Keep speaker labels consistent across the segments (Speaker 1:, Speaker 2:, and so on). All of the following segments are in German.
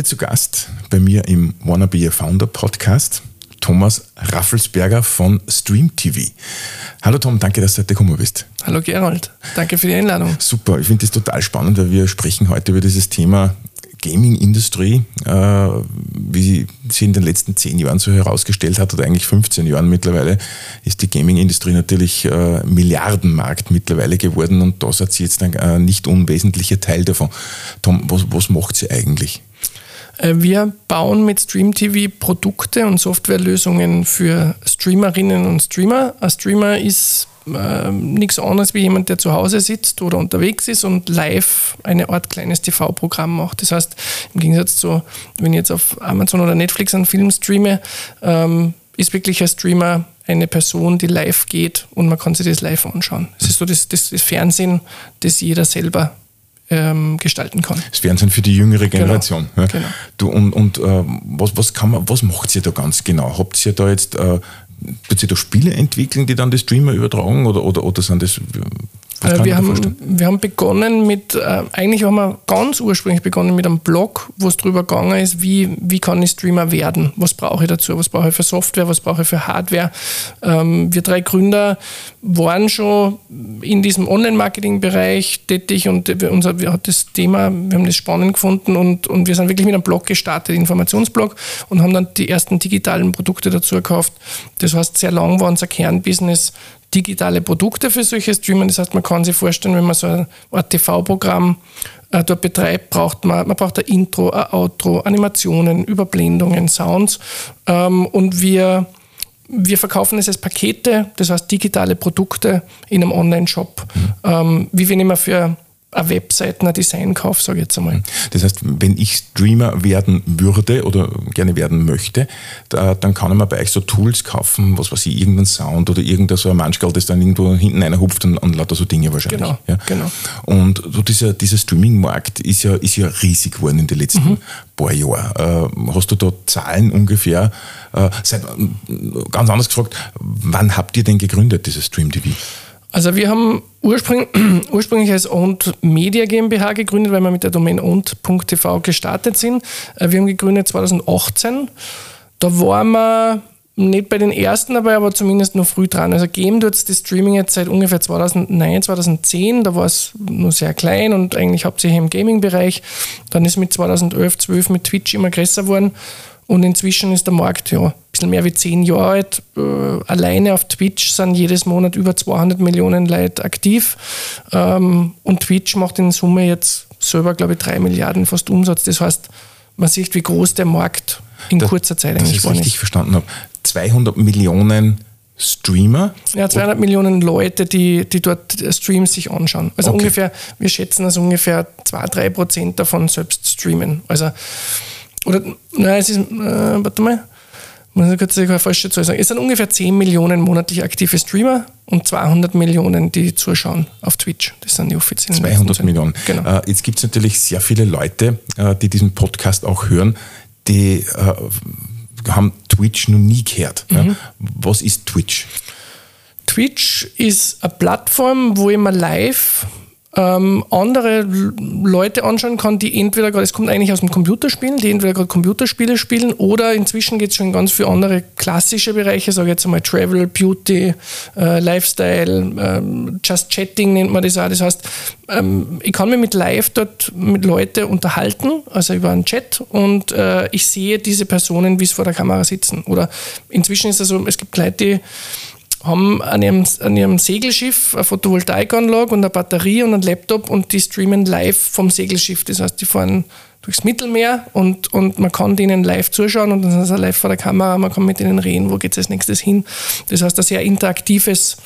Speaker 1: Heute zu Gast bei mir im Wanna Be a Founder Podcast Thomas Raffelsberger von Stream TV. Hallo Tom, danke, dass du heute gekommen bist.
Speaker 2: Hallo Gerald, danke für die Einladung.
Speaker 1: Super, ich finde das total spannend, weil wir sprechen heute über dieses Thema Gaming-Industrie, äh, wie sie in den letzten zehn Jahren so herausgestellt hat, oder eigentlich 15 Jahren mittlerweile, ist die Gaming-Industrie natürlich äh, Milliardenmarkt mittlerweile geworden und da seid ihr jetzt ein äh, nicht unwesentlicher Teil davon. Tom, was, was macht sie eigentlich?
Speaker 2: Äh, wir bauen mit StreamTV Produkte und Softwarelösungen für Streamerinnen und Streamer. Ein Streamer ist äh, nichts anderes wie jemand, der zu Hause sitzt oder unterwegs ist und live eine Art kleines TV-Programm macht. Das heißt, im Gegensatz zu, wenn ich jetzt auf Amazon oder Netflix einen Film streame, ähm, ist wirklich ein Streamer eine Person, die live geht und man kann sich das live anschauen. Das ist so das, das, das Fernsehen, das jeder selber ähm, gestalten kann.
Speaker 1: Das Fernsehen für die jüngere genau. Generation.
Speaker 2: Genau. Ja. genau.
Speaker 1: Du, und und äh, was, was, kann man, was macht ihr da ganz genau? Habt ihr da jetzt äh, ihr da Spiele entwickeln, die dann die Streamer übertragen oder, oder, oder sind das
Speaker 2: äh, wir, haben, wir haben begonnen mit, äh, eigentlich haben wir ganz ursprünglich begonnen mit einem Blog, wo es darüber gegangen ist, wie, wie kann ich Streamer werden? Was brauche ich dazu? Was brauche ich für Software? Was brauche ich für Hardware? Ähm, wir drei Gründer waren schon in diesem Online-Marketing-Bereich tätig und wir, unser, wir hat das Thema, wir haben das spannend gefunden und, und wir sind wirklich mit einem Blog gestartet, Informationsblog und haben dann die ersten digitalen Produkte dazu gekauft. Das heißt, sehr lang war unser Kernbusiness digitale Produkte für solche Streamer. Das heißt, man kann sich vorstellen, wenn man so ein, TV-Programm äh, dort betreibt, braucht man, man braucht ein Intro, ein Outro, Animationen, Überblendungen, Sounds. Ähm, und wir, wir verkaufen es als Pakete, das heißt digitale Produkte in einem Online-Shop. Mhm. Ähm, wie wenn ich mir für ein Design kaufe, sage ich jetzt einmal.
Speaker 1: Das heißt, wenn ich Streamer werden würde oder gerne werden möchte, da, dann kann man bei euch so Tools kaufen, was weiß ich, irgendein Sound oder irgendein so ein Manschgal, das dann irgendwo hinten einer hupft und, und lauter so Dinge wahrscheinlich.
Speaker 2: Genau,
Speaker 1: ja.
Speaker 2: genau.
Speaker 1: Und so dieser, dieser Streaming-Markt ist ja, ist ja riesig geworden in den letzten mhm. paar Jahren. Äh, hast du da Zahlen ungefähr? Äh, seit, ganz anders gefragt, wann habt ihr denn gegründet, dieses Stream TV?
Speaker 2: Also wir haben ursprünglich, ursprünglich als Owned Media GmbH gegründet, weil wir mit der Domain owned.tv gestartet sind. Äh, wir haben gegründet 2018. Da waren wir nicht bei den ersten dabei, aber zumindest noch früh dran. Also Game tut das Streaming jetzt seit ungefähr 2009, 2010. Da war es nur sehr klein und eigentlich hauptsächlich im Gaming-Bereich. Dann ist mit 2011, 12 mit Twitch immer größer geworden. Und inzwischen ist der Markt ja bisschen mehr wie zehn Jahre alt. Äh, alleine auf Twitch sind jedes Monat über 200 Millionen Leute aktiv. Ähm, und Twitch macht in Summe jetzt selber, glaube ich, drei Milliarden fast Umsatz. Das heißt, man sieht, wie groß der Markt in das, kurzer Zeit eigentlich
Speaker 1: war. Das ich richtig verstanden habe. 200 Millionen Streamer?
Speaker 2: Ja, 200 Millionen Leute, die, die dort Streams sich anschauen. Also okay. ungefähr, wir schätzen, dass ungefähr 2-3 Prozent davon selbst streamen. Also oder, nein, es ist, äh, warte mal, muss ich kurz falsche Zahl sagen. Es sind ungefähr 10 Millionen monatlich aktive Streamer und 200 Millionen, die zuschauen auf Twitch. Das sind die offiziellen
Speaker 1: 200 Millionen. Genau. Äh, jetzt gibt es natürlich sehr viele Leute, äh, die diesen Podcast auch hören, die äh, haben Twitch noch nie gehört. Mhm. Ja? Was ist Twitch?
Speaker 2: Twitch ist eine Plattform, wo ich mir live ähm, andere Leute anschauen kann, die entweder gerade, es kommt eigentlich aus dem Computerspielen, die entweder gerade Computerspiele spielen oder inzwischen geht es schon ganz viele andere klassische Bereiche, sage jetzt einmal Travel, Beauty, äh, Lifestyle, ähm, Just Chatting nennt man das auch. Das heißt, ähm, ich kann mich mit Live dort mit Leuten unterhalten, also über einen Chat und äh, ich sehe diese Personen, wie sie vor der Kamera sitzen. Oder inzwischen ist es so, es gibt Leute, die haben an ihrem, an ihrem Segelschiff eine Photovoltaikanlage und eine Batterie und einen Laptop und die streamen live vom Segelschiff. Das heißt, die fahren durchs Mittelmeer und, und man kann denen live zuschauen und dann sind sie live vor der Kamera, man kann mit denen reden, wo geht es als nächstes hin. Das heißt, ein sehr interaktives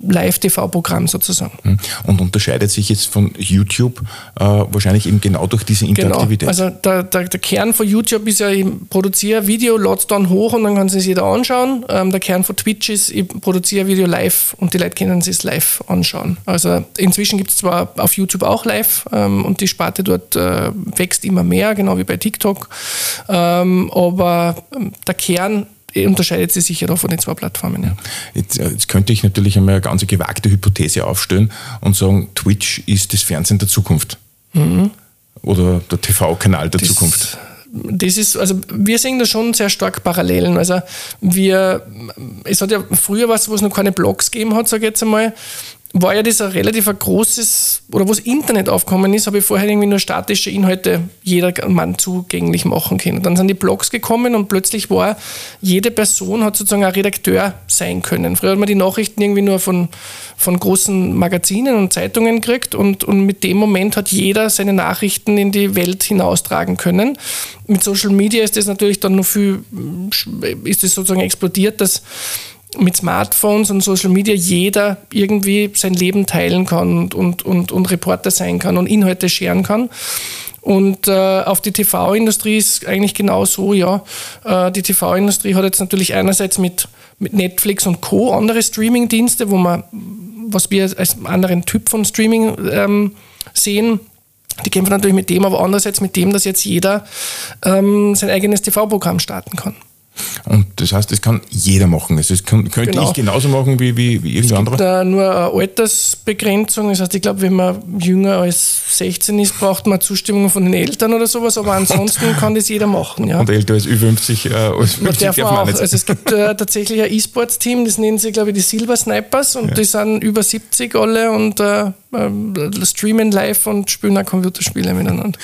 Speaker 2: Live-TV-Programm sozusagen. Hm.
Speaker 1: Und unterscheidet sich jetzt von YouTube äh, wahrscheinlich eben genau durch diese genau. Interaktivität?
Speaker 2: Genau. Also der, der, der, Kern von YouTube ist ja, ich produziere Video, lade es dann hoch und dann kann sich jeder anschauen. Ähm, der Kern von Twitch ist, ich produziere Video live und die Leute können es live anschauen. Also inzwischen gibt es zwar auf YouTube auch live ähm, und die Sparte dort äh, wächst immer mehr, genau wie bei TikTok. Ähm, aber ähm, der Kern unterscheidet sie sich ja da von den zwei Plattformen. Ja.
Speaker 1: Jetzt, äh, jetzt, könnte ich natürlich einmal eine ganz gewagte Hypothese aufstellen und sagen, Twitch ist das Fernsehen der Zukunft. Mhm. Oder der TV-Kanal der das Zukunft.
Speaker 2: das ist, also wir sehen da schon sehr stark Parallelen. Also wir, es hat ja früher was, wo es noch keine Blogs gegeben hat, sage ich jetzt einmal, war ja das ein relativ großes, oder wo das Internet aufgekommen ist, habe ich vorher irgendwie nur statische Inhalte jeder Mann zugänglich machen können. Dann sind die Blogs gekommen und plötzlich war, jede Person hat sozusagen ein Redakteur sein können. Früher hat man die Nachrichten irgendwie nur von, von großen Magazinen und Zeitungen gekriegt und, und mit dem Moment hat jeder seine Nachrichten in die Welt hinaustragen können. Mit Social Media ist das natürlich dann noch viel, ist das sozusagen explodiert, dass mit Smartphones und Social Media jeder irgendwie sein Leben teilen kann und, und, und, und Reporter sein kann und Inhalte scheren kann. Und äh, auf die TV-Industrie ist eigentlich genau so, ja. Äh, die TV-Industrie hat jetzt natürlich einerseits mit, mit Netflix und Co. andere Streaming-Dienste, wo man, was wir als anderen Typ von Streaming ähm, sehen, die kämpfen natürlich mit dem, aber andererseits mit dem, dass jetzt jeder ähm, sein eigenes TV-Programm starten kann.
Speaker 1: Und das heißt, das kann jeder machen. Also das kann, könnte genau. ich genauso machen wie, wie, wie irgendwer andere?
Speaker 2: Da nur eine Altersbegrenzung. Das heißt, ich glaube, wenn man jünger als 16 ist, braucht man Zustimmung von den Eltern oder sowas, aber ansonsten kann das jeder machen. Ja.
Speaker 1: Und älter als Ü50 äh, als 50
Speaker 2: darf, darf man auch. Also es gibt äh, tatsächlich ein E-Sports-Team, das nennen sie, glaube ich, die Silver Snipers und ja. die sind über 70 alle und äh, streamen live und spielen auch Computerspiele miteinander.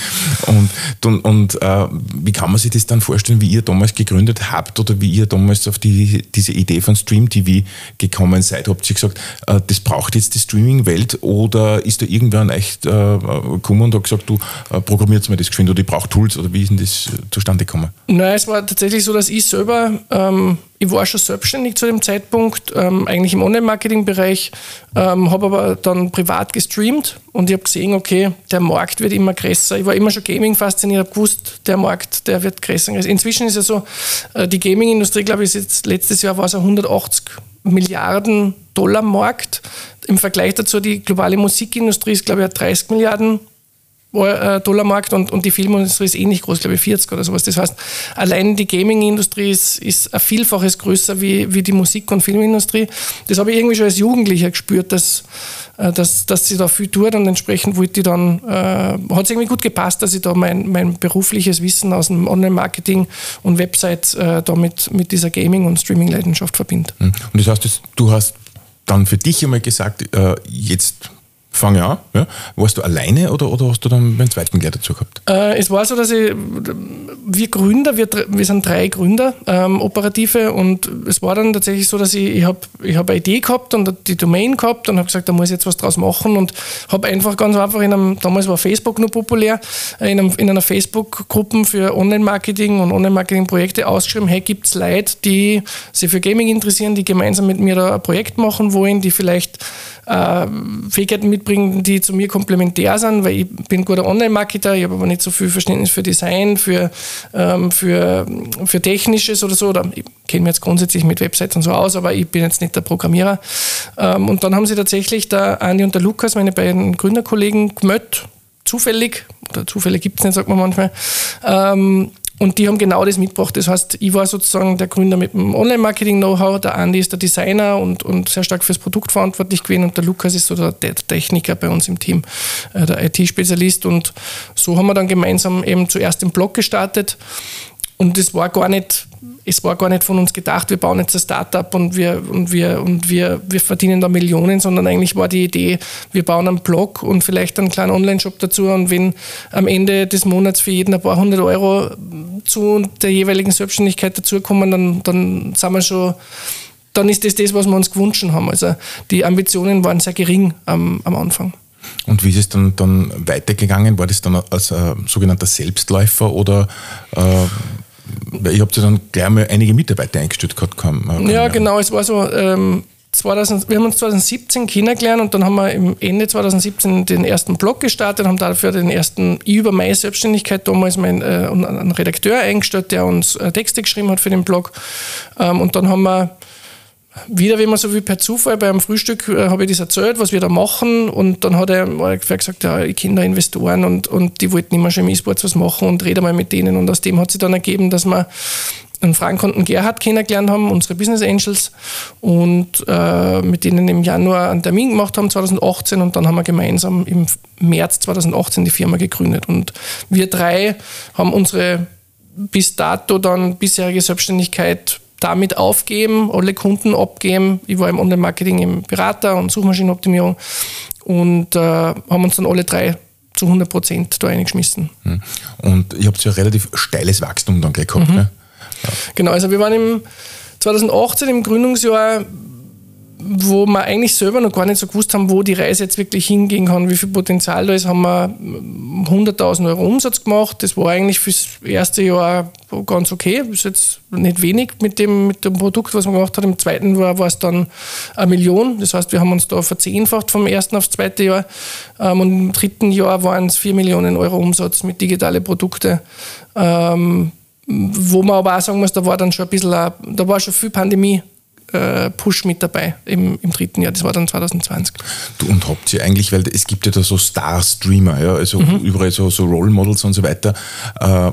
Speaker 1: Und, und, und äh, wie kann man sich das dann vorstellen, wie ihr damals gegründet habt oder wie ihr damals auf die, diese Idee von Stream TV gekommen seid? Habt ihr gesagt, äh, das braucht jetzt die Streaming-Welt oder ist da irgendwer an euch äh, gekommen und hat gesagt, du äh, programmiert mir das geschwind oder ich brauche Tools oder wie ist denn das zustande gekommen?
Speaker 2: Nein, es war tatsächlich so, dass ich selber ähm, ich war schon selbstständig zu dem Zeitpunkt, ähm, eigentlich im Online-Marketing-Bereich, ähm, habe aber dann privat gestreamt und ich habe gesehen, okay, der Markt wird immer größer. Ich war immer schon Gaming fasziniert, habe gewusst, der Markt, der wird größer. Inzwischen ist ja so, äh, die Gaming-Industrie, glaube ich, jetzt, letztes Jahr war es ein 180 Milliarden Dollar Markt. Im Vergleich dazu, die globale Musikindustrie ist, glaube ich, ein 30 Milliarden äh, Dollarmarkt und, und die Filmindustrie ist ähnlich groß, glaube ich 40 oder sowas. Das heißt, allein die Gaming-Industrie ist, ist ein Vielfaches größer wie, wie die Musik- und Filmindustrie. Das habe ich irgendwie schon als Jugendlicher gespürt, dass, äh, dass, dass sie da viel tut und entsprechend wollte ich dann, äh, hat es irgendwie gut gepasst, dass ich da mein, mein berufliches Wissen aus dem Online-Marketing und Website äh, da mit, dieser Gaming- und Streaming-Leidenschaft verbinde.
Speaker 1: Hm. Und das heißt, du hast dann für dich einmal gesagt, äh, jetzt fange an. Ja. Warst du alleine oder, oder hast du dann einen zweiten gleich dazu gehabt?
Speaker 2: Äh, es war so, dass ich, wir Gründer, wir, wir sind drei Gründer, ähm, Operative, und es war dann tatsächlich so, dass ich, ich habe ich hab eine Idee gehabt und die Domain gehabt und habe gesagt, da muss ich jetzt was draus machen und habe einfach ganz einfach in einem, damals war Facebook nur populär, äh, in, einem, in einer Facebook-Gruppe für Online-Marketing und Online-Marketing-Projekte ausgeschrieben, hey, gibt es Leute, die sich für Gaming interessieren, die gemeinsam mit mir da ein Projekt machen wollen, die vielleicht äh, Fähigkeiten mitbringen, die zu mir komplementär sind, weil ich bin guter Online-Marketer, ich habe aber nicht so viel Verständnis für Design, für, ähm, für, für Technisches oder so. Oder ich kenne mich jetzt grundsätzlich mit Websites und so aus, aber ich bin jetzt nicht der Programmierer. Ähm, und dann haben sie tatsächlich der Andi und der Lukas, meine beiden Gründerkollegen, gemeldet, zufällig, oder zufällig gibt es nicht, sagt man manchmal, ähm, und die haben genau das mitgebracht. Das heißt, ich war sozusagen der Gründer mit dem Online-Marketing-Know-how, der Andi ist der Designer und, und sehr stark fürs Produkt verantwortlich gewesen und der Lukas ist so der, Techniker bei uns im Team, äh, der IT-Spezialist. Und so haben wir dann gemeinsam eben zuerst den Blog gestartet. Und es war gar nicht es war gar nicht von uns gedacht, wir bauen jetzt ein Startup und wir, und wir, und wir, wir verdienen da Millionen, sondern eigentlich war die Idee, wir bauen einen Blog und vielleicht einen kleinen Online-Shop dazu und wenn am Ende des Monats für jeden ein paar hundert Euro zu der jeweiligen Selbstständigkeit dazukommen, dann, dann sind wir schon dann ist das das, was wir uns gewünscht haben. Also die Ambitionen waren sehr gering am, am Anfang.
Speaker 1: Und wie ist es dann, dann weitergegangen? War das dann als äh, sogenannter Selbstläufer oder äh, ich habe dann gleich mal einige Mitarbeiter eingestellt gehabt. Kann,
Speaker 2: ja, genau, es war so, ähm, 2000, wir haben uns 2017 kennengelernt und dann haben wir im Ende 2017 den ersten Blog gestartet, haben dafür den ersten über meine Selbstständigkeit damals mein, äh, einen Redakteur eingestellt, der uns äh, Texte geschrieben hat für den Blog. Ähm, und dann haben wir wieder, wie man so wie per Zufall beim Frühstück äh, habe ich das erzählt, was wir da machen. Und dann hat er mal gesagt, ja, ich kenne da Investoren und, und die wollten immer schon im E-Sports was machen und rede mal mit denen. Und aus dem hat sich dann ergeben, dass wir einen Frank und einen Gerhard kennengelernt haben, unsere Business Angels und äh, mit denen im Januar einen Termin gemacht haben 2018 und dann haben wir gemeinsam im März 2018 die Firma gegründet. Und wir drei haben unsere bis dato dann bisherige Selbstständigkeit damit aufgeben, alle Kunden abgeben. Ich war im Online-Marketing im Berater und Suchmaschinenoptimierung und äh, haben uns dann alle drei zu 100 Prozent da eingeschmissen.
Speaker 1: Hm. Und ihr habt ja relativ steiles Wachstum dann gehabt, mhm. ne?
Speaker 2: Ja. Genau, also wir waren im 2018 im Gründungsjahr wo wir eigentlich selber noch gar nicht so gewusst haben, wo die Reise jetzt wirklich hingehen kann, wie viel Potenzial da ist, haben wir 100.000 Euro Umsatz gemacht. Das war eigentlich fürs erste Jahr ganz okay. Das ist jetzt nicht wenig mit dem, mit dem Produkt, was man gemacht hat. Im zweiten Jahr war es dann eine Million. Das heißt, wir haben uns da verzehnfacht vom ersten aufs zweite Jahr. Ähm, und im dritten Jahr waren es 4 Millionen Euro Umsatz mit digitalen Produkten. Ähm, wo man aber auch sagen muss, da war dann schon ein bisschen, da war schon viel Pandemie äh, Push mit dabei im, im dritten Jahr. Das war dann 2020.
Speaker 1: Du, und habt ihr eigentlich, weil es gibt ja da so Star-Streamer, ja, also mhm. überall so, so Role Models und so weiter. Äh,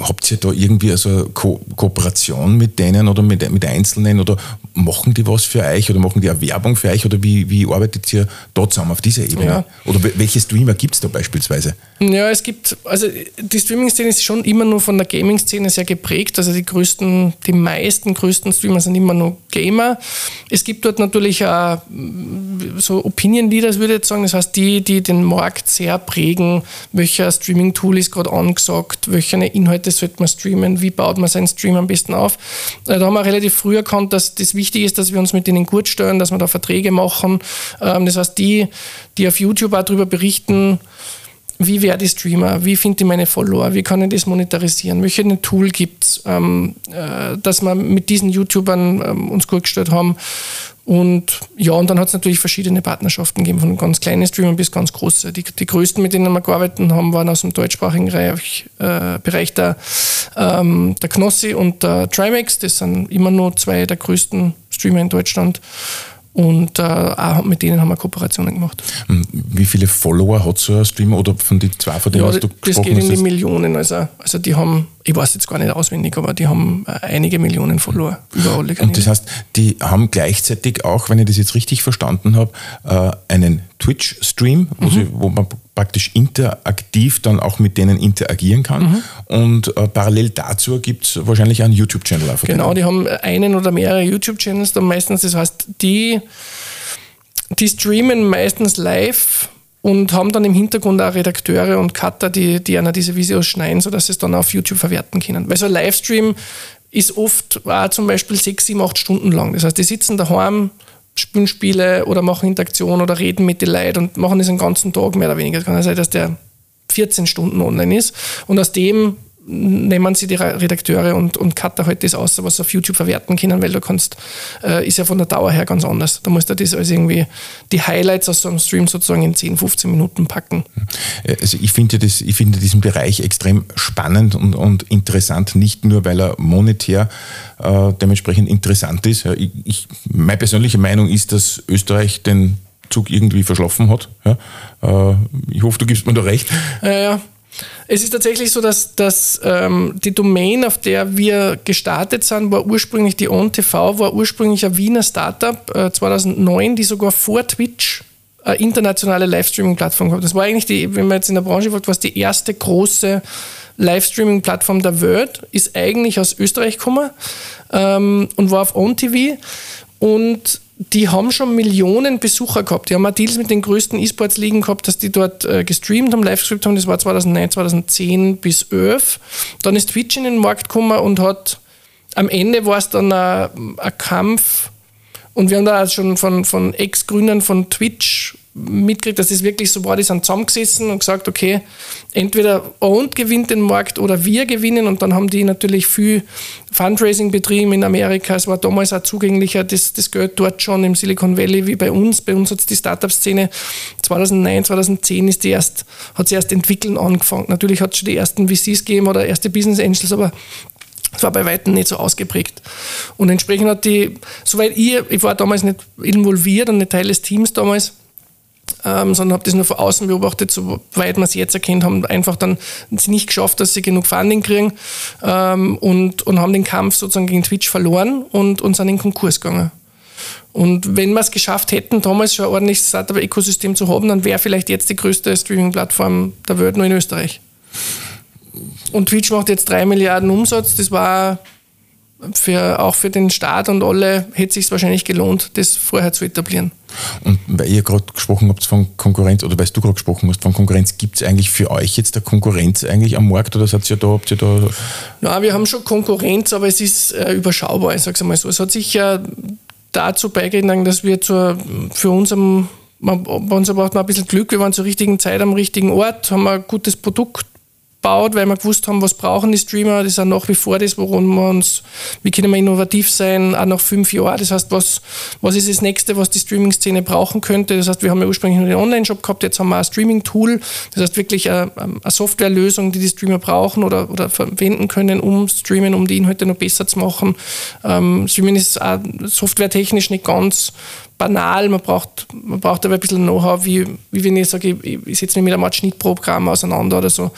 Speaker 1: habt ihr da irgendwie also Ko Kooperation mit denen oder mit, mit Einzelnen oder machen die was für euch oder machen die eine Werbung für euch oder wie, wie arbeitet ihr da zusammen auf dieser Ebene? Ja. Oder welche Streamer gibt es da beispielsweise?
Speaker 2: Ja, es gibt, also die Streaming-Szene ist schon immer nur von der Gaming-Szene sehr geprägt. Also die größten, die meisten größten Streamer sind immer nur Gamer. Es gibt dort natürlich auch so Opinion-Leaders, würde ich jetzt sagen. Das heißt, die, die den Markt sehr prägen, welcher Streaming-Tool ist gerade angesagt, welche Inhalte sollte man streamen, wie baut man seinen Stream am besten auf. Äh, da haben wir relativ früh erkannt, dass das wichtig ist, dass wir uns mit denen gut stellen, dass wir da Verträge machen. Ähm, das heißt, die, die auf YouTube auch darüber berichten, wie werde ich Streamer, wie finde ich meine Follower, wie kann ich das monetarisieren, welche Tool gibt es, ähm, äh, dass wir mit diesen YouTubern ähm, uns gut gestellt haben. Und ja, und dann hat es natürlich verschiedene Partnerschaften gegeben, von ganz kleinen Streamern bis ganz große. Die, die größten, mit denen wir gearbeitet haben, waren aus dem deutschsprachigen Bereich, äh, Bereich der, ähm, der Knossi und der Trimax. Das sind immer nur zwei der größten Streamer in Deutschland. Und äh, auch mit denen haben wir Kooperationen gemacht.
Speaker 1: Hm, wie viele Follower hat so ein Streamer oder von den zwei, von denen
Speaker 2: ja, hast du Das geht in die Millionen. Also, also die haben, ich weiß jetzt gar nicht auswendig, aber die haben äh, einige Millionen Follower
Speaker 1: über alle Kanäle. Und das heißt, die haben gleichzeitig auch, wenn ich das jetzt richtig verstanden habe, äh, einen Twitch-Stream, mhm. wo man praktisch interaktiv dann auch mit denen interagieren kann. Mhm. Und äh, parallel dazu gibt es wahrscheinlich einen YouTube-Channel.
Speaker 2: Genau, die haben einen oder mehrere YouTube-Channels dann meistens. Das heißt, die, die streamen meistens live und haben dann im Hintergrund auch Redakteure und Cutter, die, die einer diese Videos schneiden, sodass sie es dann auf YouTube verwerten können. Weil so ein Livestream ist oft auch zum Beispiel sechs, sieben, acht Stunden lang. Das heißt, die sitzen daheim, spielen Spiele oder machen Interaktion oder reden mit den Leuten und machen das den ganzen Tag mehr oder weniger. Es kann ja sein, dass der 14 Stunden online ist und aus dem nehmen sie die Redakteure und, und Cutter halt das aus, was sie auf YouTube verwerten können, weil du kannst, äh, ist ja von der Dauer her ganz anders. Da musst du das also irgendwie die Highlights aus so einem Stream sozusagen in 10, 15 Minuten packen.
Speaker 1: Also ich finde das, ich finde diesen Bereich extrem spannend und, und interessant, nicht nur weil er monetär äh, dementsprechend interessant ist. Ja, ich, ich, meine persönliche Meinung ist, dass Österreich den Zug irgendwie verschlafen hat. Ja, äh, ich hoffe, du gibst mir da recht.
Speaker 2: Ja, ja. Es ist tatsächlich so, dass, dass ähm, die Domain, auf der wir gestartet sind, war ursprünglich die OnTV, war ursprünglich ein Wiener Startup äh, 2009, die sogar vor Twitch eine internationale Livestreaming-Plattform gehabt. Das war eigentlich die, wenn man jetzt in der Branche fragt, was die erste große Livestreaming-Plattform der Welt, ist eigentlich aus Österreich gekommen ähm, und war auf OnTV und die haben schon Millionen Besucher gehabt. Die haben auch Deals mit den größten E-Sports-Ligen gehabt, dass die dort äh, gestreamt haben, live gestreamt haben. Das war 2009, 2010 bis 11. Dann ist Twitch in den Markt gekommen und hat am Ende war es dann ein, Kampf. Und wir haben da schon von, von Ex-Gründern von Twitch mitgekriegt, dass es wirklich so war, die sind zusammengesessen und gesagt, okay, entweder Owned gewinnt den Markt oder wir gewinnen und dann haben die natürlich viel Fundraising betrieben in Amerika. Es war damals auch zugänglicher, das, das Geld dort schon im Silicon Valley wie bei uns. Bei uns hat die Startup-Szene 2009, 2010 ist die erst, hat sie erst entwickeln angefangen. Natürlich hat es schon die ersten VCs gegeben oder erste Business Angels, aber es war bei weitem nicht so ausgeprägt. Und entsprechend hat die, soweit ich, ich war damals nicht involviert und nicht Teil des Teams damals, ähm, sondern habe das nur von außen beobachtet, soweit man es jetzt erkennt, haben einfach dann nicht geschafft, dass sie genug Funding kriegen ähm, und, und haben den Kampf sozusagen gegen Twitch verloren und, und sind in den Konkurs gegangen. Und wenn wir es geschafft hätten, damals schon ein ordentliches Startup-Ökosystem zu haben, dann wäre vielleicht jetzt die größte Streaming-Plattform der Welt nur in Österreich. und Twitch macht jetzt drei Milliarden Umsatz. Das war für, auch für den Staat und alle hätte es sich wahrscheinlich gelohnt, das vorher zu etablieren.
Speaker 1: Und weil ihr gerade gesprochen habt von Konkurrenz, oder weil du gerade gesprochen hast von Konkurrenz, gibt es eigentlich für euch jetzt der Konkurrenz eigentlich am Markt oder seid ihr da, habt ihr da?
Speaker 2: Na, wir haben schon Konkurrenz, aber es ist äh, überschaubar, ich sage es einmal so. Es hat sicher dazu beigetragen, dass wir zur, für uns am man, bei uns braucht man ein bisschen Glück. Wir waren zur richtigen Zeit am richtigen Ort, haben ein gutes Produkt gebaut, weil wir gewusst haben, was brauchen die Streamer. Das ist auch nach wie vor das, worum wir uns, wie können wir innovativ sein, auch nach fünf Jahren. Das heißt, was, was ist das Nächste, was die Streaming-Szene brauchen könnte? Das heißt, wir haben ja ursprünglich nur den Online-Shop gehabt, jetzt haben wir ein Streaming-Tool. Das heißt, wirklich eine, eine Softwarelösung, die die Streamer brauchen oder, oder verwenden können, um Streamen, um die Inhalte noch besser zu machen. Ähm, Streaming ist auch softwaretechnisch nicht ganz banal, man braucht, man braucht aber ein bisschen Know-how, wie, wie wenn ich sage, ich, ich setze mich mit einem Art Schnittprogramm auseinander oder so.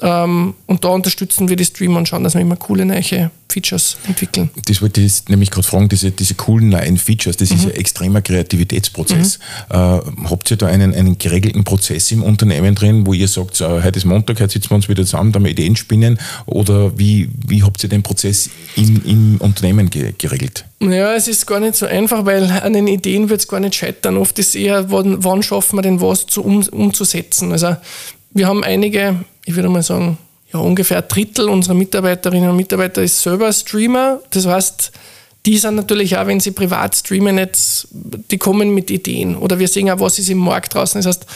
Speaker 2: Ähm, und da unterstützen wir die Streamer und schauen, dass wir immer coole neue Features entwickeln.
Speaker 1: Das wollte ich nämlich gerade fragen, diese, diese coolen neuen Features, das mhm. ist ja extremer Kreativitätsprozess. Mhm. Äh, habt ihr da einen, einen geregelten Prozess im Unternehmen drin, wo ihr sagt, äh, heute ist Montag, heute sitzen wir uns wieder zusammen, da wir Ideen spinnen? Oder wie, wie habt ihr den Prozess in, im Unternehmen ge geregelt?
Speaker 2: Ja, es ist gar nicht so einfach, weil an den Ideen wird es gar nicht scheitern. Oft ist eher, wann, wann schaffen wir denn was zu, um, umzusetzen. Also wir haben einige, ich würde mal sagen, ja, ungefähr ein Drittel unserer Mitarbeiterinnen und Mitarbeiter ist selber Streamer. Das heißt, die sind natürlich auch, wenn sie privat streamen, jetzt, die kommen mit Ideen. Oder wir sehen auch, was ist im Markt draußen. Das heißt,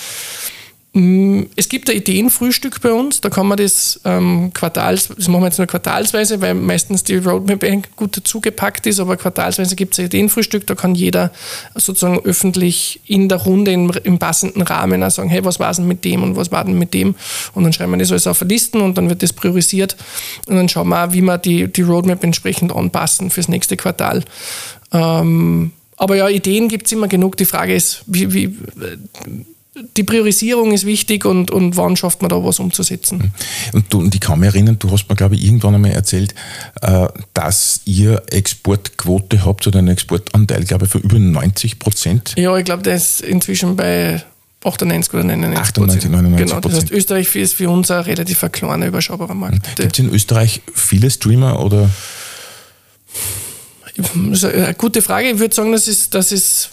Speaker 2: es gibt ein Ideenfrühstück bei uns, da kann man das ähm, quartals, das machen wir jetzt nur quartalsweise, weil meistens die Roadmap gut dazugepackt ist, aber quartalsweise gibt es ein Ideenfrühstück, da kann jeder sozusagen öffentlich in der Runde im, im passenden Rahmen auch sagen, hey, was war denn mit dem und was war denn mit dem? Und dann schreiben wir das alles auf Listen und dann wird das priorisiert und dann schauen wir auch, wie wir die, die Roadmap entsprechend anpassen fürs nächste Quartal. Ähm, aber ja, Ideen gibt es immer genug. Die Frage ist, wie, wie die Priorisierung ist wichtig und, und wann schafft man da was umzusetzen.
Speaker 1: Und, du, und ich kann mich erinnern, du hast mir, glaube ich, irgendwann einmal erzählt, äh, dass ihr Exportquote habt oder einen Exportanteil, glaube ich, von über 90 Prozent.
Speaker 2: Ja, ich glaube, der ist inzwischen bei 98 oder 99
Speaker 1: 98, 99
Speaker 2: Genau, das heißt, Österreich ist für uns ein relativ kleiner, überschaubarer Markt.
Speaker 1: Gibt es in Österreich viele Streamer oder?
Speaker 2: eine gute Frage. Ich würde sagen, das ist, das ist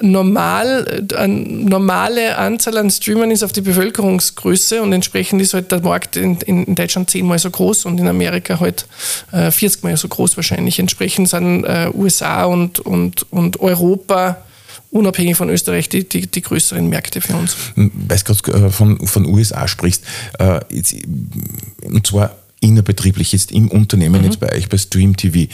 Speaker 2: normal, eine normale Anzahl an Streamern ist auf die Bevölkerungsgröße und entsprechend ist halt der Markt in, in Deutschland zehnmal so groß und in Amerika halt äh, 40 mal so groß wahrscheinlich. Entsprechend sind äh, USA und, und, und Europa unabhängig von Österreich die, die, die größeren Märkte für uns.
Speaker 1: Weil du gerade äh, von, von USA sprichst, äh, und zwar innerbetrieblich ist im Unternehmen, mhm. jetzt bei euch bei Stream TV,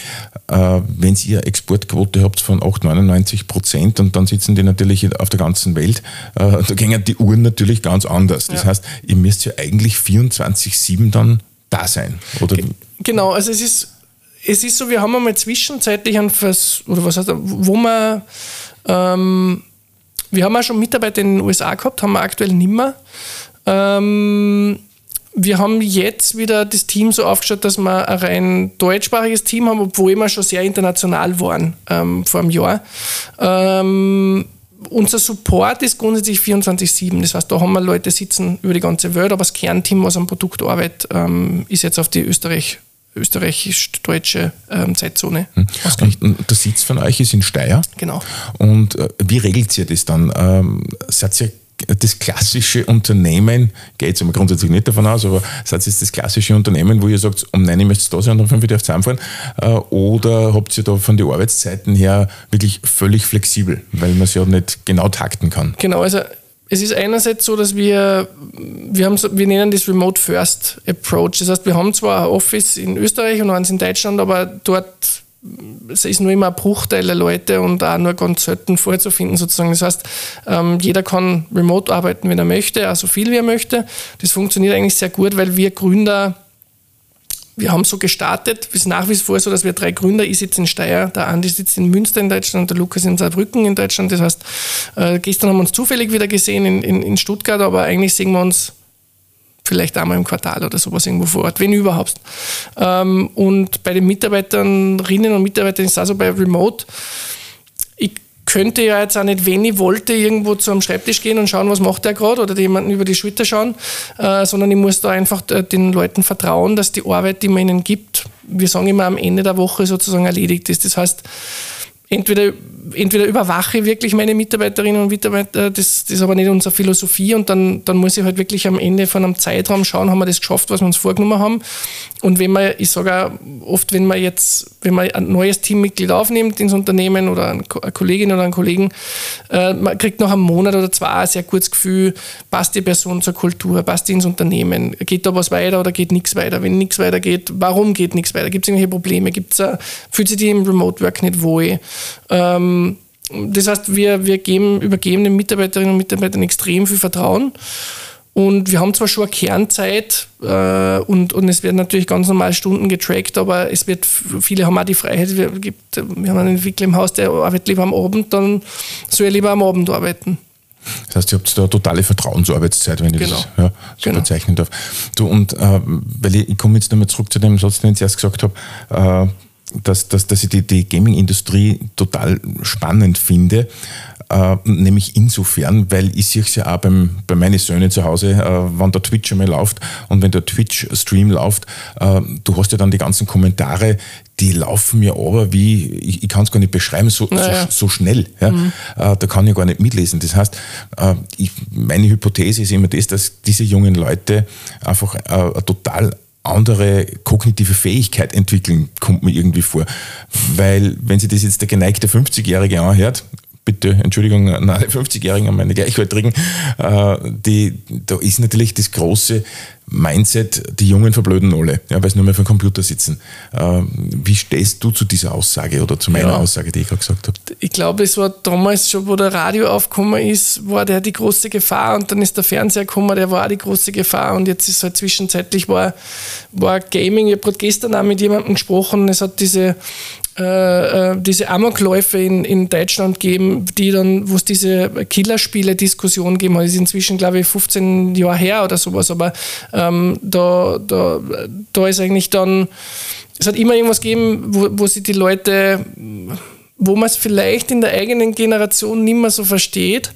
Speaker 1: äh, wenn ihr Exportquote habt von 8, 99 Prozent und dann sitzen die natürlich auf der ganzen Welt, äh, da gehen die Uhren natürlich ganz anders. Das ja. heißt, ihr müsst ja eigentlich 24-7 dann da sein. Oder?
Speaker 2: Genau, also es ist, es ist so, wir haben einmal zwischenzeitlich ein Vers, oder was heißt, wo man ähm, wir haben auch schon Mitarbeiter in den USA gehabt, haben wir aktuell nimmer. Ähm, wir haben jetzt wieder das Team so aufgestellt, dass wir ein rein deutschsprachiges Team haben, obwohl wir schon sehr international waren ähm, vor einem Jahr. Ähm, unser Support ist grundsätzlich 24-7. Das heißt, da haben wir Leute sitzen über die ganze Welt, aber das Kernteam, was am Produkt arbeitet, ähm, ist jetzt auf die Österreich, österreichisch-deutsche ähm, Zeitzone
Speaker 1: hm. Und, und der Sitz von euch ist in Steyr.
Speaker 2: Genau.
Speaker 1: Und äh, wie regelt ihr das dann? Ähm, seid ihr das klassische Unternehmen, geht jetzt aber grundsätzlich nicht davon aus, aber seid ihr das klassische Unternehmen, wo ihr sagt, um Uhr müsst ihr da sein und um fünf Uhr dürft ihr heimfahren? Äh, oder habt ihr da von den Arbeitszeiten her wirklich völlig flexibel, weil man es ja nicht genau takten kann?
Speaker 2: Genau, also es ist einerseits so, dass wir, wir, haben, wir nennen das Remote First Approach. Das heißt, wir haben zwar ein Office in Österreich und eins in Deutschland, aber dort es ist nur immer ein Bruchteil der Leute und auch nur ganz selten vorzufinden sozusagen. Das heißt, ähm, jeder kann remote arbeiten, wenn er möchte, auch so viel wie er möchte. Das funktioniert eigentlich sehr gut, weil wir Gründer, wir haben so gestartet, es ist nach wie vor so, dass wir drei Gründer, ich sitze in Steyr, der Andi sitzt in Münster in Deutschland, der Lukas in Saarbrücken in Deutschland. Das heißt, äh, gestern haben wir uns zufällig wieder gesehen in, in, in Stuttgart, aber eigentlich sehen wir uns vielleicht einmal im Quartal oder sowas irgendwo vor Ort, wenn überhaupt. Ähm, und bei den Mitarbeiterinnen und Mitarbeitern ist es also bei Remote, ich könnte ja jetzt auch nicht, wenn ich wollte, irgendwo zu einem Schreibtisch gehen und schauen, was macht der gerade oder jemanden über die Schulter schauen, äh, sondern ich muss da einfach äh, den Leuten vertrauen, dass die Arbeit, die man ihnen gibt, wir sagen immer am Ende der Woche sozusagen erledigt ist. Das heißt, entweder, entweder überwache ich wirklich meine Mitarbeiterinnen und Mitarbeiter, das, das ist aber nicht unsere Philosophie und dann, dann muss ich halt wirklich am Ende von einem Zeitraum schauen, haben wir das geschafft, was wir uns vorgenommen haben. Und wenn man, ich sage auch oft, wenn man jetzt, wenn man ein neues Teammitglied aufnimmt ins Unternehmen oder eine Kollegin oder einen Kollegen, äh, man kriegt nach einem Monat oder zwei ein sehr kurzes Gefühl, passt die Person zur Kultur, passt die ins Unternehmen, geht da was weiter oder geht nichts weiter? Wenn nichts weitergeht, warum geht nichts weiter? Gibt es irgendwelche Probleme? Gibt's, äh, fühlt sich die im Remote Work nicht wohl? Ähm, das heißt, wir, wir geben, übergeben den Mitarbeiterinnen und Mitarbeitern extrem viel Vertrauen. Und wir haben zwar schon eine Kernzeit äh, und, und es werden natürlich ganz normal Stunden getrackt, aber es wird, viele haben auch die Freiheit, wir, gibt, wir haben einen Entwickler im Haus, der arbeitet lieber am Abend, dann soll er lieber am Abend arbeiten.
Speaker 1: Das heißt, ihr habt da totale Vertrauensarbeitszeit, wenn ich genau. das ja, so genau. bezeichnen darf. Du, und äh, weil ich, ich komme jetzt nochmal zurück zu dem Satz, den ich zuerst gesagt habe, äh, dass, dass, dass ich die, die Gaming-Industrie total spannend finde. Äh, nämlich insofern, weil ich sehe es ja auch beim, bei meinen Söhnen zu Hause, äh, wenn der Twitch einmal läuft und wenn der Twitch-Stream läuft, äh, du hast ja dann die ganzen Kommentare, die laufen mir aber wie, ich, ich kann es gar nicht beschreiben, so, naja. so, so, schnell. Ja? Mhm. Äh, da kann ich gar nicht mitlesen. Das heißt, äh, ich, meine Hypothese ist immer das, dass diese jungen Leute einfach äh, total andere kognitive Fähigkeit entwickeln, kommt mir irgendwie vor. Weil, wenn sich das jetzt der geneigte 50-Jährige anhört, bitte Entschuldigung an alle 50-Jährigen, an meine Gleichaltrigen, äh, die, da ist natürlich das große Mindset, die Jungen verblöden alle, ja, weil sie nur mehr vor dem Computer sitzen. Äh, wie stehst du zu dieser Aussage oder zu meiner ja. Aussage, die ich gerade gesagt habe?
Speaker 2: Ich glaube, es war damals schon, wo der Radio aufgekommen ist, war der die große Gefahr und dann ist der Fernseher gekommen, der war auch die große Gefahr und jetzt ist halt zwischenzeitlich war, war Gaming, ich habe gerade gestern auch mit jemandem gesprochen, es hat diese äh, äh, diese Amokläufe in, in Deutschland geben, die dann, wo es diese Killerspiele-Diskussion gegeben hat, ist inzwischen, glaube ich, 15 Jahre her oder sowas, aber ähm, da, da, da ist eigentlich dann, es hat immer irgendwas gegeben, wo, wo sich die Leute wo man es vielleicht in der eigenen Generation nicht mehr so versteht,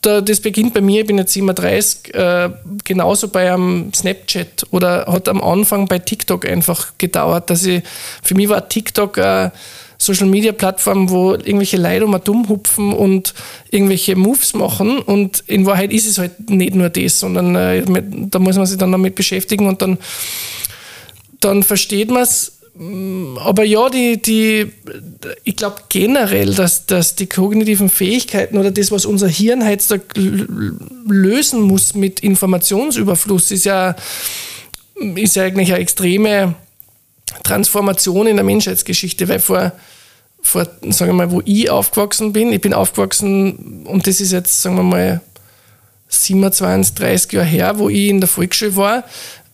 Speaker 2: das beginnt bei mir, ich bin jetzt 37, äh, genauso bei einem Snapchat oder hat am Anfang bei TikTok einfach gedauert, dass ich, für mich war TikTok eine Social Media Plattform, wo irgendwelche Leute um dumm hupfen und irgendwelche Moves machen und in Wahrheit ist es halt nicht nur das, sondern äh, da muss man sich dann damit beschäftigen und dann, dann versteht man es aber ja, die, die, ich glaube generell, dass, dass die kognitiven Fähigkeiten oder das, was unser Hirn heutzutage lösen muss mit Informationsüberfluss, ist ja, ist ja eigentlich eine extreme Transformation in der Menschheitsgeschichte, weil vor, vor, sagen wir mal, wo ich aufgewachsen bin, ich bin aufgewachsen und das ist jetzt, sagen wir mal, 27, 30 Jahre her, wo ich in der Volksschule war,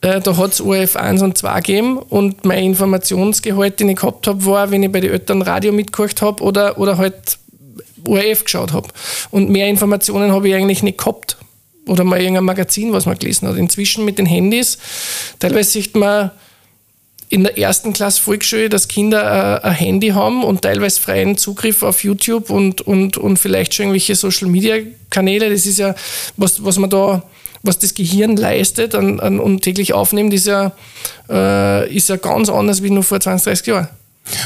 Speaker 2: da hat es ORF 1 und 2 gegeben und mein Informationsgehalt, den ich gehabt habe, war, wenn ich bei den Eltern Radio mitgehört habe oder, oder halt ORF geschaut habe. Und mehr Informationen habe ich eigentlich nicht gehabt. Oder mal irgendein Magazin, was man gelesen hat. Inzwischen mit den Handys, teilweise sieht man in der ersten Klasse Volksschule, dass Kinder äh, ein Handy haben und teilweise freien Zugriff auf YouTube und, und, und vielleicht schon irgendwelche Social Media Kanäle. Das ist ja, was, was man da was das Gehirn leistet an, an, und täglich aufnimmt, ist ja, äh, ist ja ganz anders wie nur vor 20, 30 Jahren.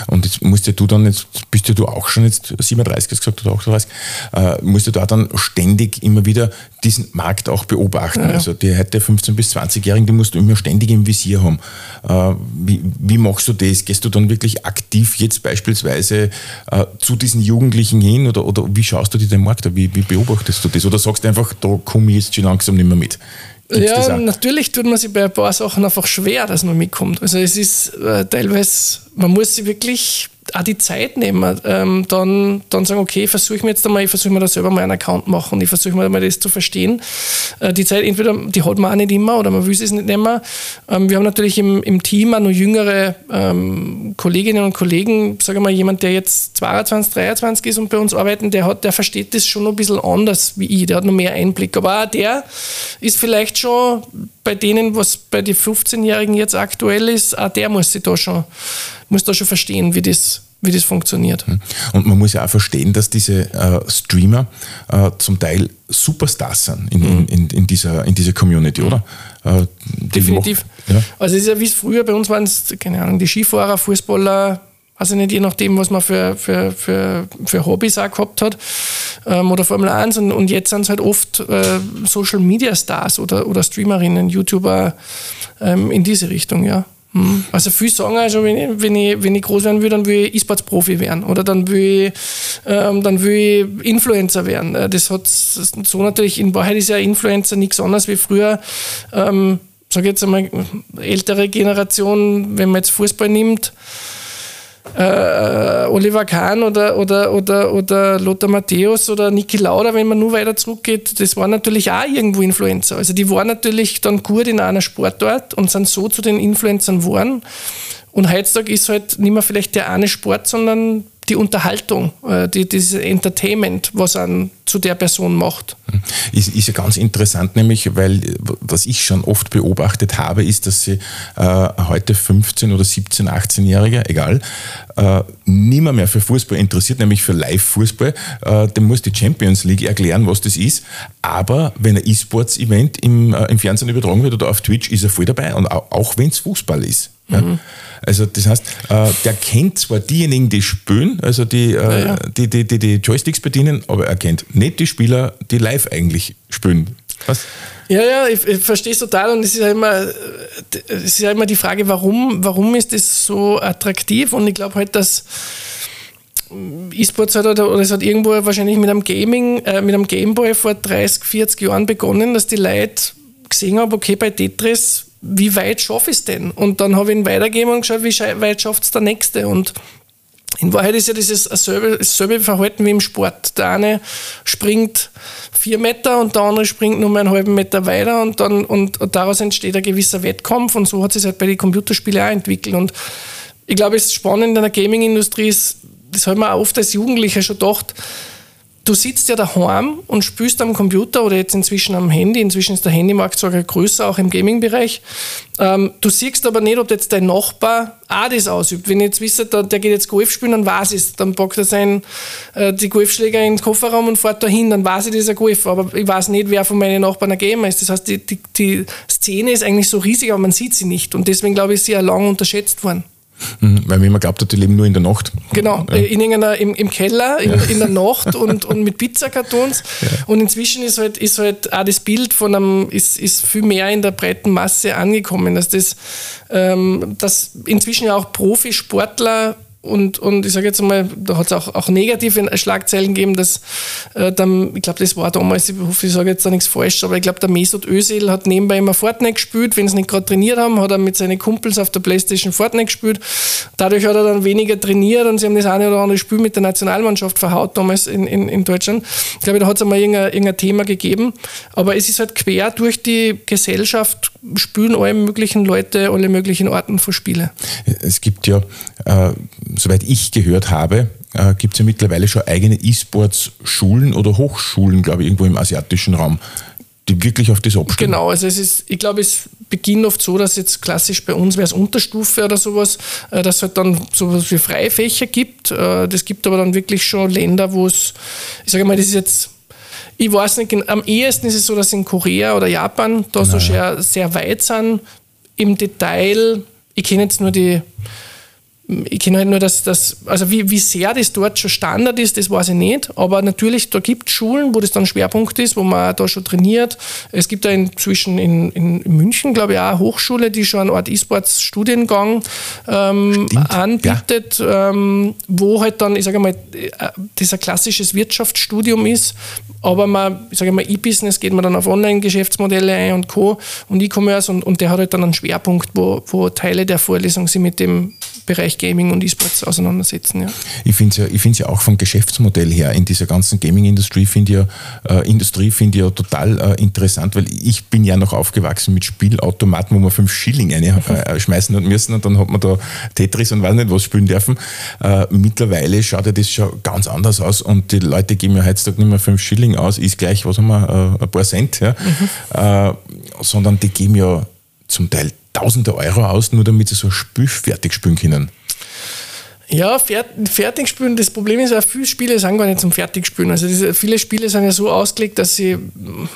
Speaker 1: Und jetzt musst ja du dann, jetzt bist ja du auch schon jetzt 37, hast gesagt, oder 38, äh, musst du da dann ständig immer wieder diesen Markt auch beobachten. Ja. Also die heute 15- bis 20-Jährigen, die musst du immer ständig im Visier haben. Äh, wie, wie machst du das? Gehst du dann wirklich aktiv jetzt beispielsweise äh, zu diesen Jugendlichen hin oder, oder wie schaust du dir den Markt an? Wie, wie beobachtest du das? Oder sagst du einfach, da komme ich jetzt schon langsam nicht mehr mit?
Speaker 2: Ja, natürlich tut man sich bei ein paar Sachen einfach schwer, dass man mitkommt. Also es ist äh, teilweise, man muss sich wirklich auch die Zeit nehmen, ähm, dann, dann sagen, okay, versuche ich mir jetzt einmal, ich versuche mir da selber mal einen Account machen, ich versuche mir mal das zu verstehen. Äh, die Zeit, entweder, die hat man auch nicht immer oder man will es nicht immer. Ähm, wir haben natürlich im, im Team auch noch jüngere ähm, Kolleginnen und Kollegen, sage mal, jemand, der jetzt 22, 23 ist und bei uns arbeiten, der hat, der versteht das schon noch ein bisschen anders wie ich, der hat noch mehr Einblick. Aber auch der ist vielleicht schon bei denen, was bei den 15-Jährigen jetzt aktuell ist, auch der muss sich da schon, muss da schon verstehen, wie das wie das funktioniert.
Speaker 1: Hm. Und man muss ja auch verstehen, dass diese äh, Streamer äh, zum Teil Superstars sind in, mhm. in, in, dieser, in dieser Community, oder?
Speaker 2: Äh, Definitiv. ja. Also es ist ja wie es früher bei uns waren, es, keine Ahnung, die Skifahrer, Fußballer, also nicht je nachdem, was man für, für, für, für Hobbys auch gehabt hat ähm, oder Formel 1 und, und jetzt sind es halt oft äh, Social Media Stars oder, oder Streamerinnen, YouTuber ähm, in diese Richtung, ja. Hm. Also viele sagen also, wenn ich, wenn ich, wenn ich groß werden will, dann will ich E-Sports-Profi werden oder dann will ich, ähm, dann will ich Influencer werden. Äh, das hat so natürlich, in Wahrheit ist ja Influencer nichts anderes wie früher, ähm, sage jetzt einmal, ältere Generation, wenn man jetzt Fußball nimmt, äh, Oliver Kahn oder, oder, oder, oder Lothar Matthäus oder Niki Lauda, wenn man nur weiter zurückgeht, das waren natürlich auch irgendwo Influencer. Also die waren natürlich dann gut in einer Sportart und sind so zu den Influencern geworden. Und heutzutage ist halt nicht mehr vielleicht der eine Sport, sondern die Unterhaltung, äh, die, dieses Entertainment, was an zu der Person macht.
Speaker 1: Ist, ist ja ganz interessant, nämlich, weil was ich schon oft beobachtet habe, ist, dass sie äh, heute 15 oder 17, 18-Jährige, egal, äh, nimmer mehr für Fußball interessiert, nämlich für Live-Fußball. Äh, dem muss die Champions League erklären, was das ist. Aber wenn ein E-Sports-Event im, äh, im Fernsehen übertragen wird oder auf Twitch, ist er voll dabei. Und auch, auch wenn es Fußball ist. Ja. Mhm. Also das heißt, äh, der kennt zwar diejenigen, die spielen, also die, äh, ja, die, die, die, die Joysticks bedienen, aber er kennt nicht die Spieler, die live eigentlich spielen.
Speaker 2: Was? Ja, ja, ich, ich verstehe es total und es ist ja immer, es ist ja immer die Frage, warum, warum ist das so attraktiv? Und ich glaube halt, dass E-Sports hat oder, es hat irgendwo wahrscheinlich mit einem Gaming, äh, mit einem Gameboy vor 30, 40 Jahren begonnen, dass die Leute gesehen haben, okay, bei Tetris wie weit schaffe ich es denn? Und dann habe ich ihn weitergegeben und geschaut, wie weit schafft es der Nächste? Und in Wahrheit ist ja dieses dasselbe Verhalten wie im Sport. Der eine springt vier Meter und der andere springt nur einen halben Meter weiter und, dann, und, daraus entsteht ein gewisser Wettkampf und so hat sich halt bei den Computerspielen auch entwickelt. Und ich glaube, es ist spannend in der Gaming-Industrie, ist, das man auch oft als Jugendlicher schon gedacht, du sitzt ja daheim und spielst am Computer oder jetzt inzwischen am Handy, inzwischen ist der Handymarkt sogar größer, auch im Gaming-Bereich. Ähm, du siehst aber nicht, ob jetzt dein Nachbar auch das ausübt. Wenn ich jetzt wisse, der, geht jetzt Golf spielen, dann weiß ich es. Dann packt er sein, äh, die Golfschläger in den Kofferraum und fährt dahin, dann weiß ich, das ist ein Golf. Aber ich weiß nicht, wer von meinen Nachbarn ein Gamer ist. Das heißt, die, die, die Szene ist eigentlich so riesig, aber man sieht sie nicht. Und deswegen glaube ich, ist sie ja lange unterschätzt worden.
Speaker 1: Mhm, weil man immer glaubt hat, die leben nur in der Nacht.
Speaker 2: Genau, ja. in irgendeiner, im, im Keller, in, ja. in der Nacht und, und mit Pizzakartons. Ja. Und inzwischen ist halt, ist halt auch das Bild von einem, ist, ist viel mehr in der breiten Masse angekommen, dass das, ähm, dass inzwischen ja auch Profisportler und, und ich sage jetzt mal, da hat es auch, auch negative Schlagzeilen gegeben, dass äh, dann, ich glaube, das war damals, ich hoffe, ich sage jetzt da nichts falsch, aber ich glaube, der Mesut Özil hat nebenbei immer Fortnite gespielt, wenn sie nicht gerade trainiert haben, hat er mit seinen Kumpels auf der Playstation Fortnite gespielt. Dadurch hat er dann weniger trainiert und sie haben das eine oder andere Spiel mit der Nationalmannschaft verhaut damals in, in, in Deutschland. Ich glaube, da hat es einmal irgendein, irgendein Thema gegeben, aber es ist halt quer durch die Gesellschaft, spülen alle möglichen Leute, alle möglichen Arten von Spiele.
Speaker 1: Es gibt ja äh, soweit ich gehört habe, äh, gibt es ja mittlerweile schon eigene E-Sports-Schulen oder Hochschulen, glaube ich, irgendwo im asiatischen Raum, die wirklich auf das abstellen.
Speaker 2: Genau, also es ist, ich glaube, es beginnt oft so, dass jetzt klassisch bei uns wäre es Unterstufe oder sowas, äh, dass es halt dann sowas wie Freifächer gibt. Äh, das gibt aber dann wirklich schon Länder, wo es, ich sage mal, das ist jetzt ich weiß nicht, am ehesten ist es so, dass in Korea oder Japan da so sehr, sehr weit sind. Im Detail, ich kenne jetzt nur die, ich kenne halt nur, dass das, also wie, wie sehr das dort schon Standard ist, das weiß ich nicht. Aber natürlich, da gibt es Schulen, wo das dann Schwerpunkt ist, wo man da schon trainiert. Es gibt da inzwischen in, in München, glaube ich, auch eine Hochschule, die schon eine Art E-Sports-Studiengang ähm, anbietet, ja. ähm, wo halt dann, ich sage mal, äh, das ein klassisches Wirtschaftsstudium ist. Aber man, ich sage mal, E-Business geht man dann auf Online-Geschäftsmodelle ein und Co. und E-Commerce und, und der hat halt dann einen Schwerpunkt, wo, wo Teile der Vorlesung sich mit dem Bereich Gaming und E-Sports auseinandersetzen. Ja.
Speaker 1: Ich finde es ja, ja auch vom Geschäftsmodell her in dieser ganzen Gaming-Industrie finde ja, äh, Industrie finde ich ja total äh, interessant, weil ich bin ja noch aufgewachsen mit Spielautomaten, wo man fünf Schilling einschmeißen äh, hat müssen und dann hat man da Tetris und weiß nicht was spielen dürfen. Äh, mittlerweile schaut ja das schon ganz anders aus und die Leute geben ja heutzutage nicht mehr fünf Schilling aus, ist gleich, was haben wir, äh, ein paar Cent, ja? Mhm. Äh, sondern die geben ja zum Teil tausende Euro aus, nur damit sie so ein Spiel fertig spielen können.
Speaker 2: Ja, Fertigspielen, das Problem ist auch, viele Spiele sind gar nicht zum Fertigspielen. Also diese, viele Spiele sind ja so ausgelegt, dass sie,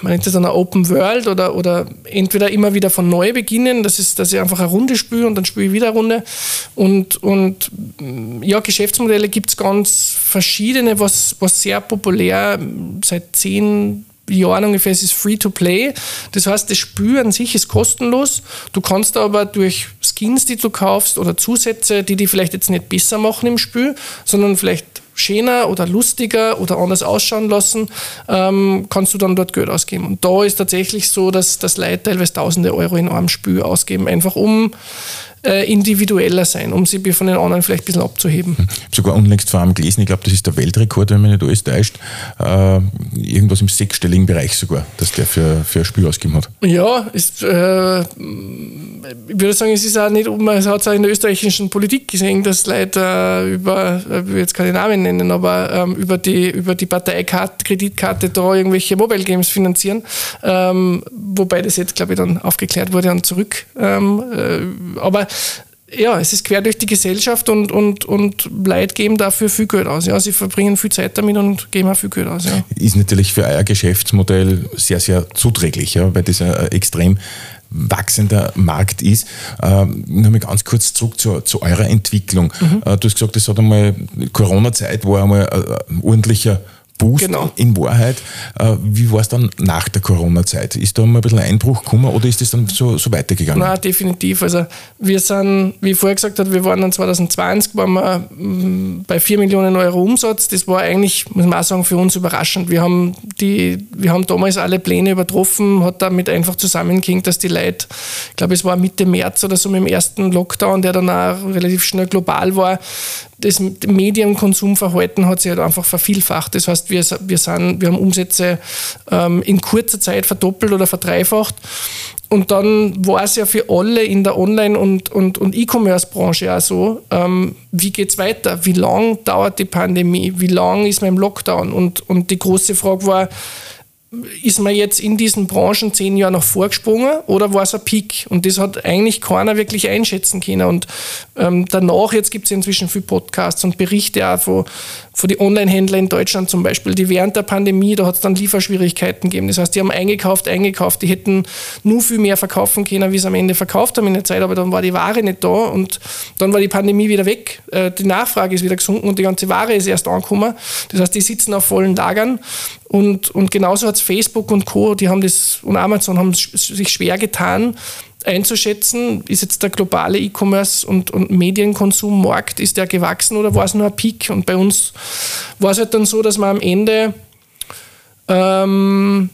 Speaker 2: man nennt das dann eine Open World oder, oder entweder immer wieder von neu beginnen, das ist, dass ich einfach eine Runde spiele und dann spiele ich wieder eine Runde. Und, und ja, Geschäftsmodelle gibt es ganz verschiedene, was, was sehr populär seit zehn Jahren ungefähr, ist free to play. Das heißt, das Spiel an sich ist kostenlos. Du kannst aber durch Skins, die du kaufst oder Zusätze, die die vielleicht jetzt nicht besser machen im Spiel, sondern vielleicht schöner oder lustiger oder anders ausschauen lassen, ähm, kannst du dann dort Geld ausgeben. Und da ist tatsächlich so, dass das Leute teilweise tausende Euro in einem Spiel ausgeben, einfach um äh, individueller sein, um sie von den anderen vielleicht ein bisschen abzuheben.
Speaker 1: Ich habe sogar unlängst vor allem gelesen, ich glaube, das ist der Weltrekord, wenn man nicht alles täuscht, äh, irgendwas im sechsstelligen Bereich sogar, dass der für, für ein Spiel ausgegeben hat.
Speaker 2: Ja, ist, äh, ich würde sagen, es ist auch nicht, man hat es auch in der österreichischen Politik gesehen, dass Leute äh, über, äh, ich will jetzt keine Namen nennen, aber ähm, über die, über die Parteikarte, Kreditkarte da irgendwelche Mobile Games finanzieren, ähm, wobei das jetzt, glaube ich, dann aufgeklärt wurde und zurück. Ähm, äh, aber ja, es ist quer durch die Gesellschaft und, und, und Leute geben dafür viel Geld aus. Ja. Sie verbringen viel Zeit damit und geben auch viel Geld aus. Ja.
Speaker 1: Ist natürlich für euer Geschäftsmodell sehr, sehr zuträglich, ja, weil das ein extrem wachsender Markt ist. Ähm, nur mal ganz kurz zurück zu, zu eurer Entwicklung. Mhm. Äh, du hast gesagt, es hat einmal Corona-Zeit, war einmal ein ordentlicher Boost genau. in Wahrheit. Äh, wie war es dann nach der Corona-Zeit? Ist da mal ein bisschen Einbruch gekommen oder ist es dann so, so weitergegangen?
Speaker 2: Nein, definitiv. Also wir sind, wie ich vorher gesagt habe, wir waren dann 2020 waren wir mm, bei 4 Millionen Euro Umsatz. Das war eigentlich, muss man auch sagen, für uns überraschend. Wir haben, die, wir haben damals alle Pläne übertroffen, hat damit einfach zusammengehängt, dass die Leute, ich glaube es war Mitte März oder so mit dem ersten Lockdown, der dann auch relativ schnell global war, das Medienkonsumverhalten hat sich halt einfach vervielfacht. Das heißt, wir, wir, sind, wir haben Umsätze ähm, in kurzer Zeit verdoppelt oder verdreifacht. Und dann war es ja für alle in der Online- und, und, und E-Commerce-Branche auch so, ähm, wie geht es weiter? Wie lang dauert die Pandemie? Wie lang ist man im Lockdown? Und, und die große Frage war, ist man jetzt in diesen Branchen zehn Jahre noch vorgesprungen oder war es ein Peak? Und das hat eigentlich keiner wirklich einschätzen können. Und ähm, danach, jetzt gibt es inzwischen viele Podcasts und Berichte auch von, von den Online-Händlern in Deutschland zum Beispiel, die während der Pandemie, da hat es dann Lieferschwierigkeiten gegeben. Das heißt, die haben eingekauft, eingekauft, die hätten nur viel mehr verkaufen können, wie sie am Ende verkauft haben in der Zeit, aber dann war die Ware nicht da und dann war die Pandemie wieder weg. Äh, die Nachfrage ist wieder gesunken und die ganze Ware ist erst angekommen. Das heißt, die sitzen auf vollen Lagern und, und genauso hat Facebook und Co., die haben das, und Amazon haben sich schwer getan, einzuschätzen, ist jetzt der globale E-Commerce und, und Medienkonsummarkt, ist der gewachsen oder war es nur ein Peak? Und bei uns war es halt dann so, dass wir am Ende ähm,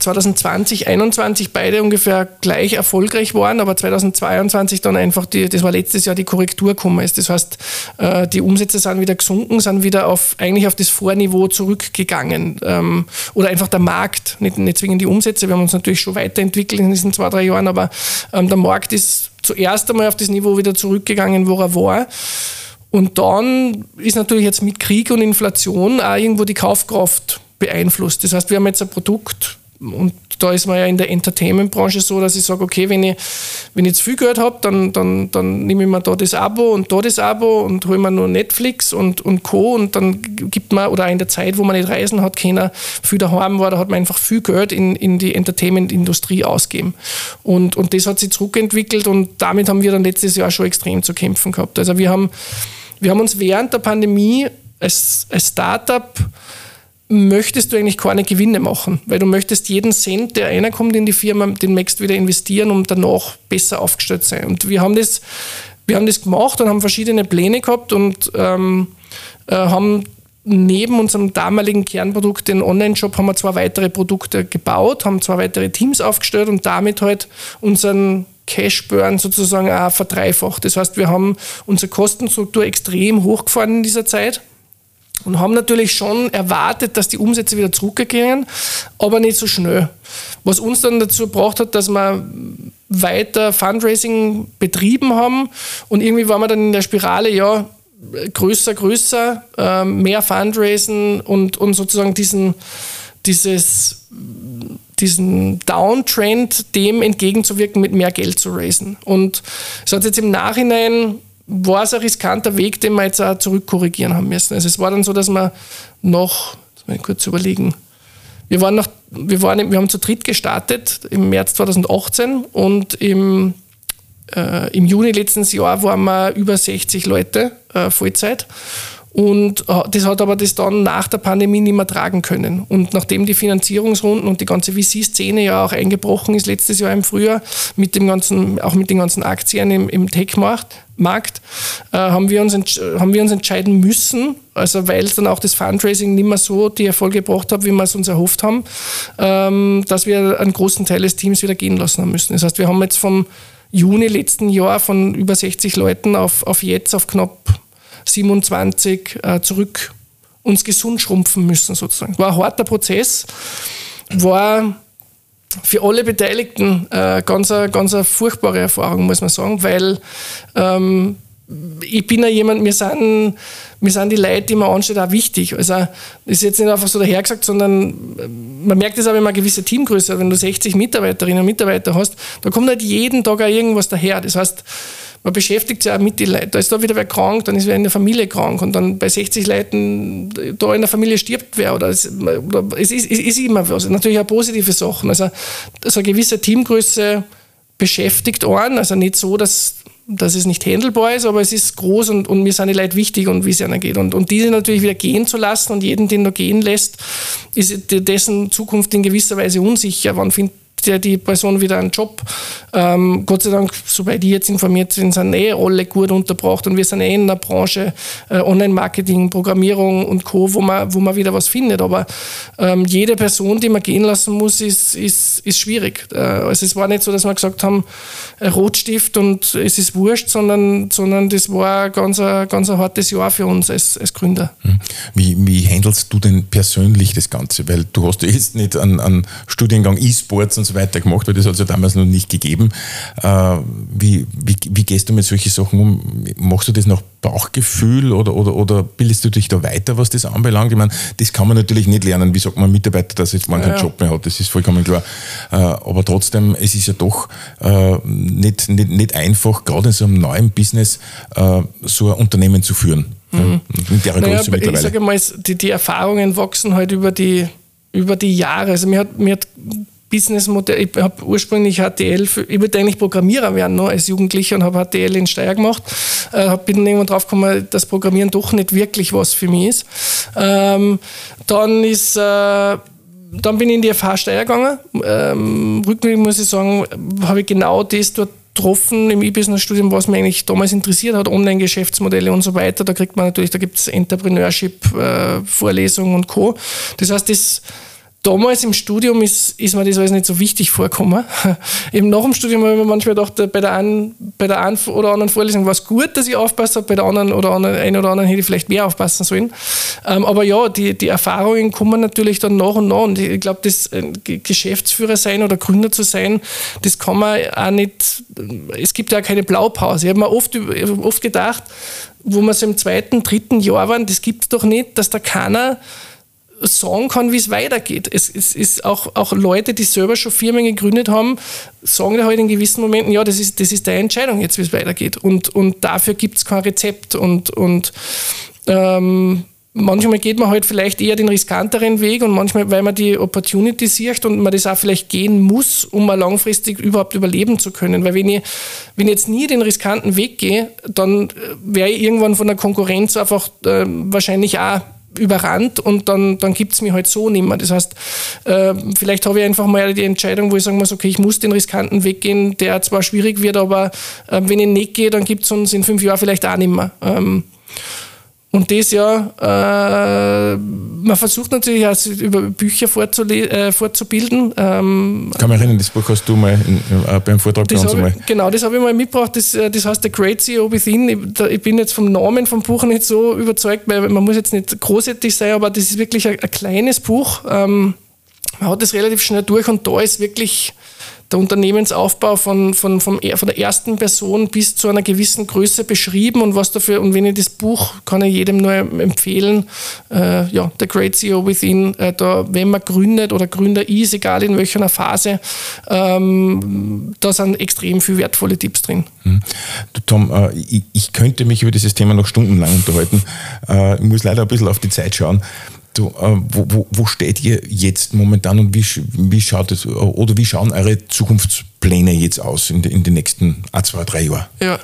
Speaker 2: 2020, 2021 beide ungefähr gleich erfolgreich waren, aber 2022 dann einfach, die, das war letztes Jahr die Korrektur gekommen ist. Das heißt, äh, die Umsätze sind wieder gesunken, sind wieder auf, eigentlich auf das Vorniveau zurückgegangen. Ähm, oder einfach der Markt, nicht, nicht zwingend die Umsätze. Wir haben uns natürlich schon weiterentwickelt in diesen zwei, drei Jahren, aber ähm, der Markt ist zuerst einmal auf das Niveau wieder zurückgegangen, wo er war. Und dann ist natürlich jetzt mit Krieg und Inflation auch irgendwo die Kaufkraft beeinflusst. Das heißt, wir haben jetzt ein Produkt, und da ist man ja in der Entertainment-Branche so, dass ich sage, okay, wenn ich, wenn ich jetzt viel Geld habe, dann, dann, dann nehme ich mir da das Abo und da das Abo und hole mir nur Netflix und, und Co. Und dann gibt man, oder in der Zeit, wo man nicht reisen hat, keiner viel daheim war, da hat man einfach viel Geld in, in die Entertainment-Industrie ausgegeben. Und, und das hat sich zurückentwickelt und damit haben wir dann letztes Jahr schon extrem zu kämpfen gehabt. Also wir haben, wir haben uns während der Pandemie als, als Startup möchtest du eigentlich keine Gewinne machen, weil du möchtest jeden Cent, der reinkommt in die Firma, den möchtest wieder investieren, um danach besser aufgestellt zu sein. Und wir haben das, wir haben das gemacht und haben verschiedene Pläne gehabt und ähm, äh, haben neben unserem damaligen Kernprodukt, den Online-Shop, haben wir zwei weitere Produkte gebaut, haben zwei weitere Teams aufgestellt und damit halt unseren Cash-Burn sozusagen auch verdreifacht. Das heißt, wir haben unsere Kostenstruktur extrem hochgefahren in dieser Zeit und haben natürlich schon erwartet, dass die Umsätze wieder zurückgehen, aber nicht so schnell. Was uns dann dazu gebracht hat, dass wir weiter Fundraising betrieben haben und irgendwie waren wir dann in der Spirale, ja, größer, größer, äh, mehr Fundraisen und, und sozusagen diesen, dieses, diesen Downtrend dem entgegenzuwirken, mit mehr Geld zu raisen. Und es hat jetzt im Nachhinein war es ein riskanter Weg, den wir jetzt auch zurückkorrigieren haben müssen. Also es war dann so, dass wir noch, jetzt mal kurz überlegen, wir waren noch, wir, waren, wir haben zu dritt gestartet im März 2018 und im, äh, im Juni letzten Jahr waren wir über 60 Leute äh, Vollzeit. Und äh, das hat aber das dann nach der Pandemie nicht mehr tragen können. Und nachdem die Finanzierungsrunden und die ganze VC-Szene ja auch eingebrochen ist letztes Jahr im Frühjahr, mit dem ganzen, auch mit den ganzen Aktien im, im Tech-Markt, Markt, äh, haben, wir uns haben wir uns entscheiden müssen, also weil dann auch das Fundraising nicht mehr so die Erfolge gebracht hat, wie wir es uns erhofft haben, ähm, dass wir einen großen Teil des Teams wieder gehen lassen haben müssen. Das heißt, wir haben jetzt vom Juni letzten Jahr von über 60 Leuten auf, auf jetzt auf knapp 27 äh, zurück uns gesund schrumpfen müssen sozusagen. War ein harter Prozess, war für alle Beteiligten äh, ganz, eine, ganz eine furchtbare Erfahrung, muss man sagen, weil ähm, ich bin ja jemand, wir sind, mir sind die Leute, die man ansteht, auch wichtig. Also, das ist jetzt nicht einfach so dahergesagt, sondern äh, man merkt es auch, wenn man eine gewisse Teamgröße hat. Wenn du 60 Mitarbeiterinnen und Mitarbeiter hast, da kommt halt jeden Tag auch irgendwas daher. Das heißt, man beschäftigt sich auch mit den Leuten. Da ist da wieder wer krank, dann ist wer in der Familie krank und dann bei 60 Leuten da in der Familie stirbt wer oder es, oder es ist, es ist immer was. Natürlich auch positive Sachen. Also so eine gewisse Teamgröße beschäftigt einen. Also nicht so, dass, dass es nicht handelbar ist, aber es ist groß und, und mir sind die Leute wichtig und wie es ihnen geht. Und, und diese natürlich wieder gehen zu lassen und jeden, den du gehen lässt, ist dessen Zukunft in gewisser Weise unsicher. Wann findet der die Person wieder einen Job. Ähm, Gott sei Dank, soweit ich jetzt informiert bin, sind eh alle gut unterbracht und wir sind eh in der Branche äh, Online-Marketing, Programmierung und Co., wo man, wo man wieder was findet. Aber ähm, jede Person, die man gehen lassen muss, ist, ist, ist schwierig. Äh, also es war nicht so, dass wir gesagt haben, Rotstift und es ist wurscht, sondern, sondern das war ganz ein, ganz ein hartes Jahr für uns als, als Gründer.
Speaker 1: Hm. Wie, wie handelst du denn persönlich das Ganze? Weil du hast jetzt nicht einen, einen Studiengang E-Sports und so weiter gemacht, weil das hat es ja damals noch nicht gegeben. Äh, wie, wie, wie gehst du mit solchen Sachen um? Machst du das nach Bauchgefühl oder, oder, oder bildest du dich da weiter, was das anbelangt? Ich meine, das kann man natürlich nicht lernen. Wie sagt man Mitarbeiter, dass jetzt man keinen ja. Job mehr hat? Das ist vollkommen klar. Äh, aber trotzdem, es ist ja doch äh, nicht, nicht, nicht einfach, gerade in so einem neuen Business so ein Unternehmen zu führen. Mhm.
Speaker 2: In der naja, Größe mittlerweile. Ich sage mal, die, die Erfahrungen wachsen halt über die, über die Jahre. Also mir hat, mir hat Businessmodell. Ich habe ursprünglich HTL, ich wollte eigentlich Programmierer werden noch als Jugendlicher und habe HTL in Steyr gemacht. Äh, bin dann irgendwann drauf gekommen, dass Programmieren doch nicht wirklich was für mich ist. Ähm, dann ist äh, dann bin ich in die FH Steyr gegangen. Ähm, rückblickend muss ich sagen, habe ich genau das dort getroffen im E-Business-Studium, was mich eigentlich damals interessiert hat, Online-Geschäftsmodelle und so weiter. Da kriegt man natürlich, da gibt es Entrepreneurship-Vorlesungen äh, und Co. Das heißt, das damals im Studium ist, ist mir das alles nicht so wichtig vorgekommen. Eben nach dem Studium habe ich mir manchmal gedacht, bei der einen, bei der einen oder anderen Vorlesung war es gut, dass ich aufpasse, bei der anderen oder anderen, einen oder anderen hätte ich vielleicht mehr aufpassen sollen. Ähm, aber ja, die, die Erfahrungen kommen natürlich dann nach und nach. Und ich glaube, das äh, Geschäftsführer sein oder Gründer zu sein, das kann man auch nicht, es gibt ja keine Blaupause. Ich habe mir oft, oft gedacht, wo wir so im zweiten, dritten Jahr waren, das gibt es doch nicht, dass da keiner sagen kann, wie es weitergeht. Es, es ist auch, auch Leute, die selber schon Firmen gegründet haben, sagen da halt in gewissen Momenten, ja, das ist, das ist deine Entscheidung jetzt, wie es weitergeht. Und, und dafür gibt es kein Rezept. Und, und ähm, manchmal geht man halt vielleicht eher den riskanteren Weg und manchmal, weil man die Opportunity sieht und man das auch vielleicht gehen muss, um mal langfristig überhaupt überleben zu können. Weil wenn ich, wenn ich jetzt nie den riskanten Weg gehe, dann wäre ich irgendwann von der Konkurrenz einfach äh, wahrscheinlich auch überrannt und dann, dann gibt es mich halt so nicht mehr. Das heißt, äh, vielleicht habe ich einfach mal die Entscheidung, wo ich sagen muss, okay, ich muss den riskanten Weg gehen, der zwar schwierig wird, aber äh, wenn ich nicht gehe, dann gibt es uns in fünf Jahren vielleicht auch nicht mehr. Ähm, und das ja, äh, man versucht natürlich auch über Bücher äh, fortzubilden. Ähm,
Speaker 1: Kann mich erinnern, das Buch hast du mal in, äh, beim Vortrag
Speaker 2: bei uns einmal. Genau, das habe ich mal mitgebracht. Das, äh, das heißt The Great CEO Within. Ich, da, ich, bin jetzt vom Namen vom Buch nicht so überzeugt, weil man muss jetzt nicht großartig sein, aber das ist wirklich ein, ein kleines Buch. Ähm, man hat das relativ schnell durch und da ist wirklich der Unternehmensaufbau von, von, vom, von der ersten Person bis zu einer gewissen Größe beschrieben und was dafür, und wenn ich das Buch kann ich jedem nur empfehlen, äh, ja, The Great CEO Within, äh, da, wenn man gründet oder Gründer ist, egal in welcher Phase, ähm, da sind extrem viele wertvolle Tipps drin.
Speaker 1: Hm. Tom, äh, ich, ich, könnte mich über dieses Thema noch stundenlang unterhalten. Äh, ich muss leider ein bisschen auf die Zeit schauen. Du, äh, wo, wo, wo, steht ihr jetzt momentan und wie, wie schaut es oder wie schauen eure Zukunftspläne jetzt aus in, in den nächsten ein, zwei, drei Jahren?
Speaker 2: Ja,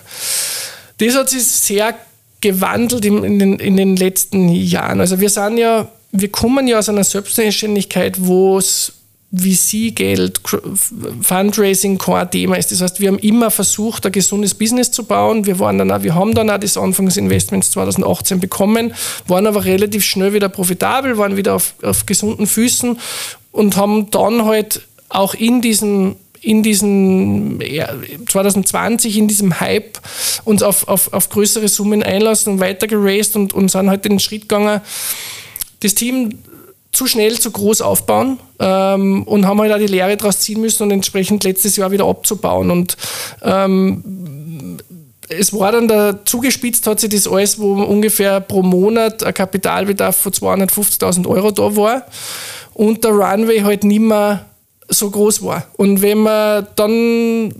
Speaker 2: das hat sich sehr gewandelt in, in, den, in den letzten Jahren. Also wir sind ja, wir kommen ja aus einer Selbstständigkeit, wo es VC-Geld, Fundraising kein Thema ist. Das heißt, wir haben immer versucht, ein gesundes Business zu bauen. Wir, waren dann auch, wir haben dann auch das Anfangsinvestments 2018 bekommen, waren aber relativ schnell wieder profitabel, waren wieder auf, auf gesunden Füßen und haben dann halt auch in diesem in diesem 2020 in diesem Hype uns auf, auf, auf größere Summen einlassen und weiter geraced und, und sind halt den Schritt gegangen, das Team zu schnell, zu groß aufbauen ähm, und haben halt auch die Lehre daraus ziehen müssen und entsprechend letztes Jahr wieder abzubauen. Und ähm, es war dann da zugespitzt, hat sich das alles, wo ungefähr pro Monat ein Kapitalbedarf von 250.000 Euro da war und der Runway halt nicht mehr so groß war. Und wenn man dann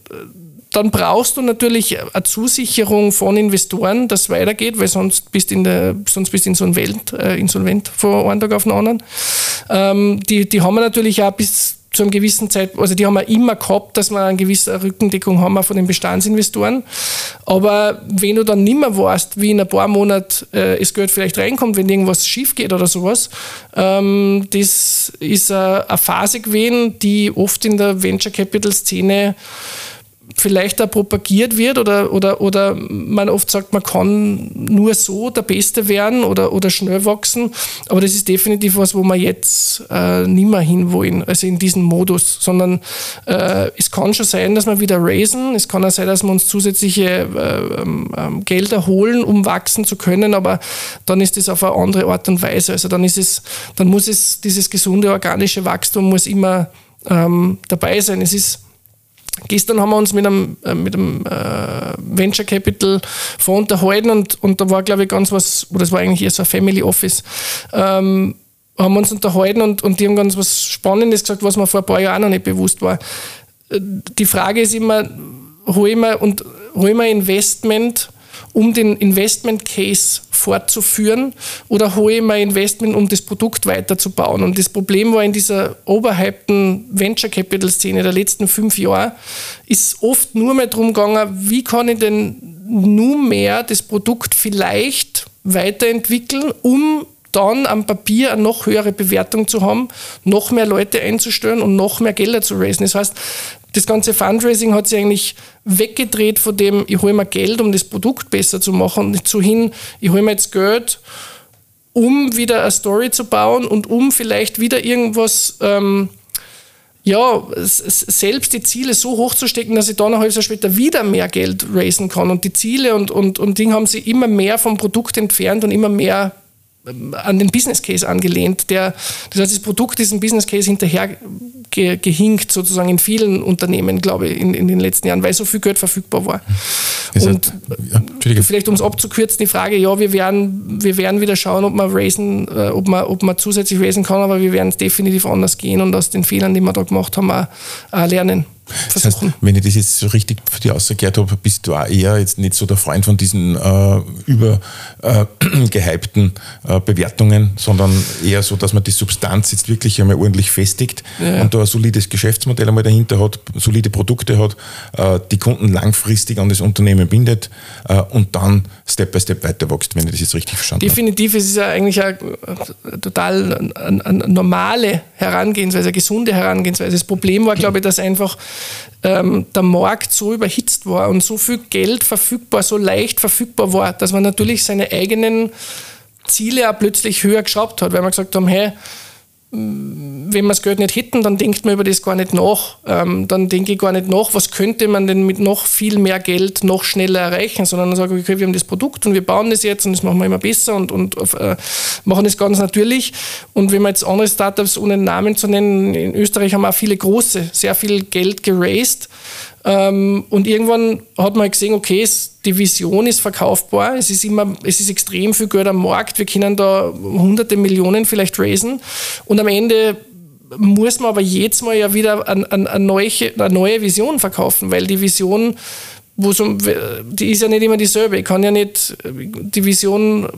Speaker 2: dann brauchst du natürlich eine Zusicherung von Investoren, dass es weitergeht, weil sonst bist du in der, sonst bist insolvent, äh, insolvent von einem Tag auf den anderen. Ähm, die, die haben wir natürlich auch bis zu einem gewissen Zeit, also die haben wir immer gehabt, dass wir eine gewisse Rückendeckung haben von den Bestandsinvestoren. Aber wenn du dann nicht mehr weißt, wie in ein paar Monaten äh, das Geld vielleicht reinkommt, wenn irgendwas schief geht oder sowas, ähm, das ist eine Phase gewesen, die oft in der Venture Capital Szene vielleicht auch propagiert wird oder, oder, oder man oft sagt, man kann nur so der Beste werden oder, oder schnell wachsen. Aber das ist definitiv was, wo wir jetzt äh, nicht mehr hinwollen, also in diesen Modus, sondern äh, es kann schon sein, dass wir wieder raisen, es kann auch sein, dass wir uns zusätzliche äh, ähm, Gelder holen, um wachsen zu können, aber dann ist es auf eine andere Art und Weise. Also dann ist es, dann muss es, dieses gesunde organische Wachstum muss immer ähm, dabei sein. Es ist Gestern haben wir uns mit einem, äh, mit einem äh, Venture Capital Fonds unterhalten und, und da war, glaube ich, ganz was, oder das war eigentlich eher so ein Family Office, ähm, haben wir uns unterhalten und, und die haben ganz was Spannendes gesagt, was mir vor ein paar Jahren noch nicht bewusst war. Äh, die Frage ist immer, holen wir, und, holen wir Investment um den Investment Case fortzuführen oder hole ich mein Investment, um das Produkt weiterzubauen. Und das Problem war in dieser overhypten Venture Capital Szene der letzten fünf Jahre, ist oft nur mehr darum gegangen, wie kann ich denn nunmehr das Produkt vielleicht weiterentwickeln, um dann am Papier eine noch höhere Bewertung zu haben, noch mehr Leute einzustellen und noch mehr Gelder zu raisen. Das heißt, das ganze Fundraising hat sich eigentlich weggedreht von dem, ich hole mir Geld, um das Produkt besser zu machen, und so hin, ich hole mir jetzt Geld, um wieder eine Story zu bauen und um vielleicht wieder irgendwas, ähm, ja, selbst die Ziele so hoch zu stecken, dass ich dann ein halbes Jahr später wieder mehr Geld raisen kann. Und die Ziele und, und, und Dinge haben sich immer mehr vom Produkt entfernt und immer mehr an den Business Case angelehnt. Der, das heißt, das Produkt ist ein Business Case hinterher ge, gehinkt, sozusagen in vielen Unternehmen, glaube ich, in, in den letzten Jahren, weil so viel Geld verfügbar war. Das und ja, vielleicht um es abzukürzen, die Frage, ja, wir werden, wir werden wieder schauen, ob man raisen, äh, ob man, ob man zusätzlich raisen kann, aber wir werden es definitiv anders gehen und aus den Fehlern, die wir da gemacht haben, auch, auch lernen.
Speaker 1: Das heißt, wenn ich das jetzt so richtig für die ausgehört habe, bist du auch eher jetzt nicht so der Freund von diesen äh, übergehypten äh, äh, Bewertungen, sondern eher so, dass man die Substanz jetzt wirklich einmal ordentlich festigt ja. und da ein solides Geschäftsmodell einmal dahinter hat, solide Produkte hat, äh, die Kunden langfristig an das Unternehmen bindet äh, und dann Step by Step weiter wächst, wenn ich das jetzt richtig verstanden
Speaker 2: Definitiv, habe. Definitiv, es ist ja eigentlich eine, eine total eine, eine normale Herangehensweise, eine gesunde Herangehensweise. Das Problem war, glaube ich, dass einfach ähm, der Markt so überhitzt war und so viel Geld verfügbar, so leicht verfügbar war, dass man natürlich seine eigenen Ziele auch plötzlich höher geschraubt hat, weil man gesagt haben, hey, wenn wir das Geld nicht hätten, dann denkt man über das gar nicht nach. Ähm, dann denke ich gar nicht nach, was könnte man denn mit noch viel mehr Geld noch schneller erreichen, sondern dann sage ich, okay, wir haben das Produkt und wir bauen das jetzt und das machen wir immer besser und, und äh, machen das ganz natürlich. Und wenn man jetzt andere Startups, ohne Namen zu nennen, in Österreich haben auch viele große, sehr viel Geld geraced. Ähm, und irgendwann hat man gesehen, okay, die Vision ist verkaufbar, es ist immer, es ist extrem viel Geld am Markt, wir können da hunderte Millionen vielleicht raisen. Und am Ende muss man aber jedes Mal ja wieder eine, eine, neue, eine neue Vision verkaufen, weil die Vision wo um, die ist ja nicht immer dieselbe. Ich kann ja nicht die Vision,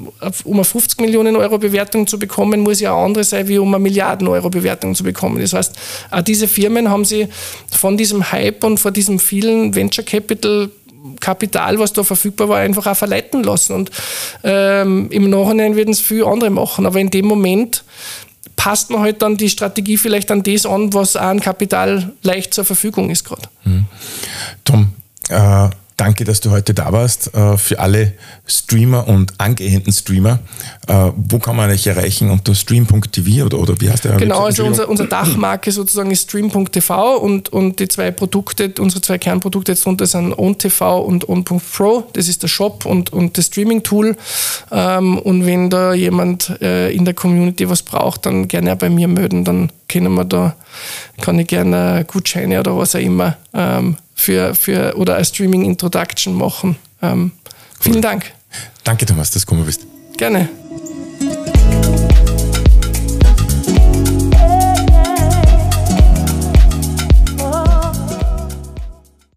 Speaker 2: um eine 50 Millionen Euro Bewertung zu bekommen, muss ja eine andere sein, wie um eine Milliarden Euro Bewertung zu bekommen. Das heißt, auch diese Firmen haben sie von diesem Hype und von diesem vielen Venture Capital Kapital, was da verfügbar war, einfach auch verleiten lassen. Und ähm, im Nachhinein werden es viele andere machen. Aber in dem Moment passt man halt dann die Strategie vielleicht an das an, was auch an Kapital leicht zur Verfügung ist gerade. Mhm.
Speaker 1: Tom, äh, danke, dass du heute da warst. Äh, für alle Streamer und angehenden Streamer, äh, wo kann man euch erreichen? Unter stream.tv oder, oder wie heißt der?
Speaker 2: Genau, also unser, unser Dachmarke sozusagen ist stream.tv und, und die zwei Produkte, unsere zwei Kernprodukte jetzt drunter sind OwnTV und On.pro. Das ist der Shop und, und das Streaming-Tool. Ähm, und wenn da jemand in der Community was braucht, dann gerne auch bei mir melden, dann können wir da, kann ich gerne Gutscheine oder was auch immer ähm, für, für oder als Streaming Introduction machen. Ähm, cool. Vielen Dank.
Speaker 1: Danke, Thomas, dass du gekommen bist.
Speaker 2: Gerne.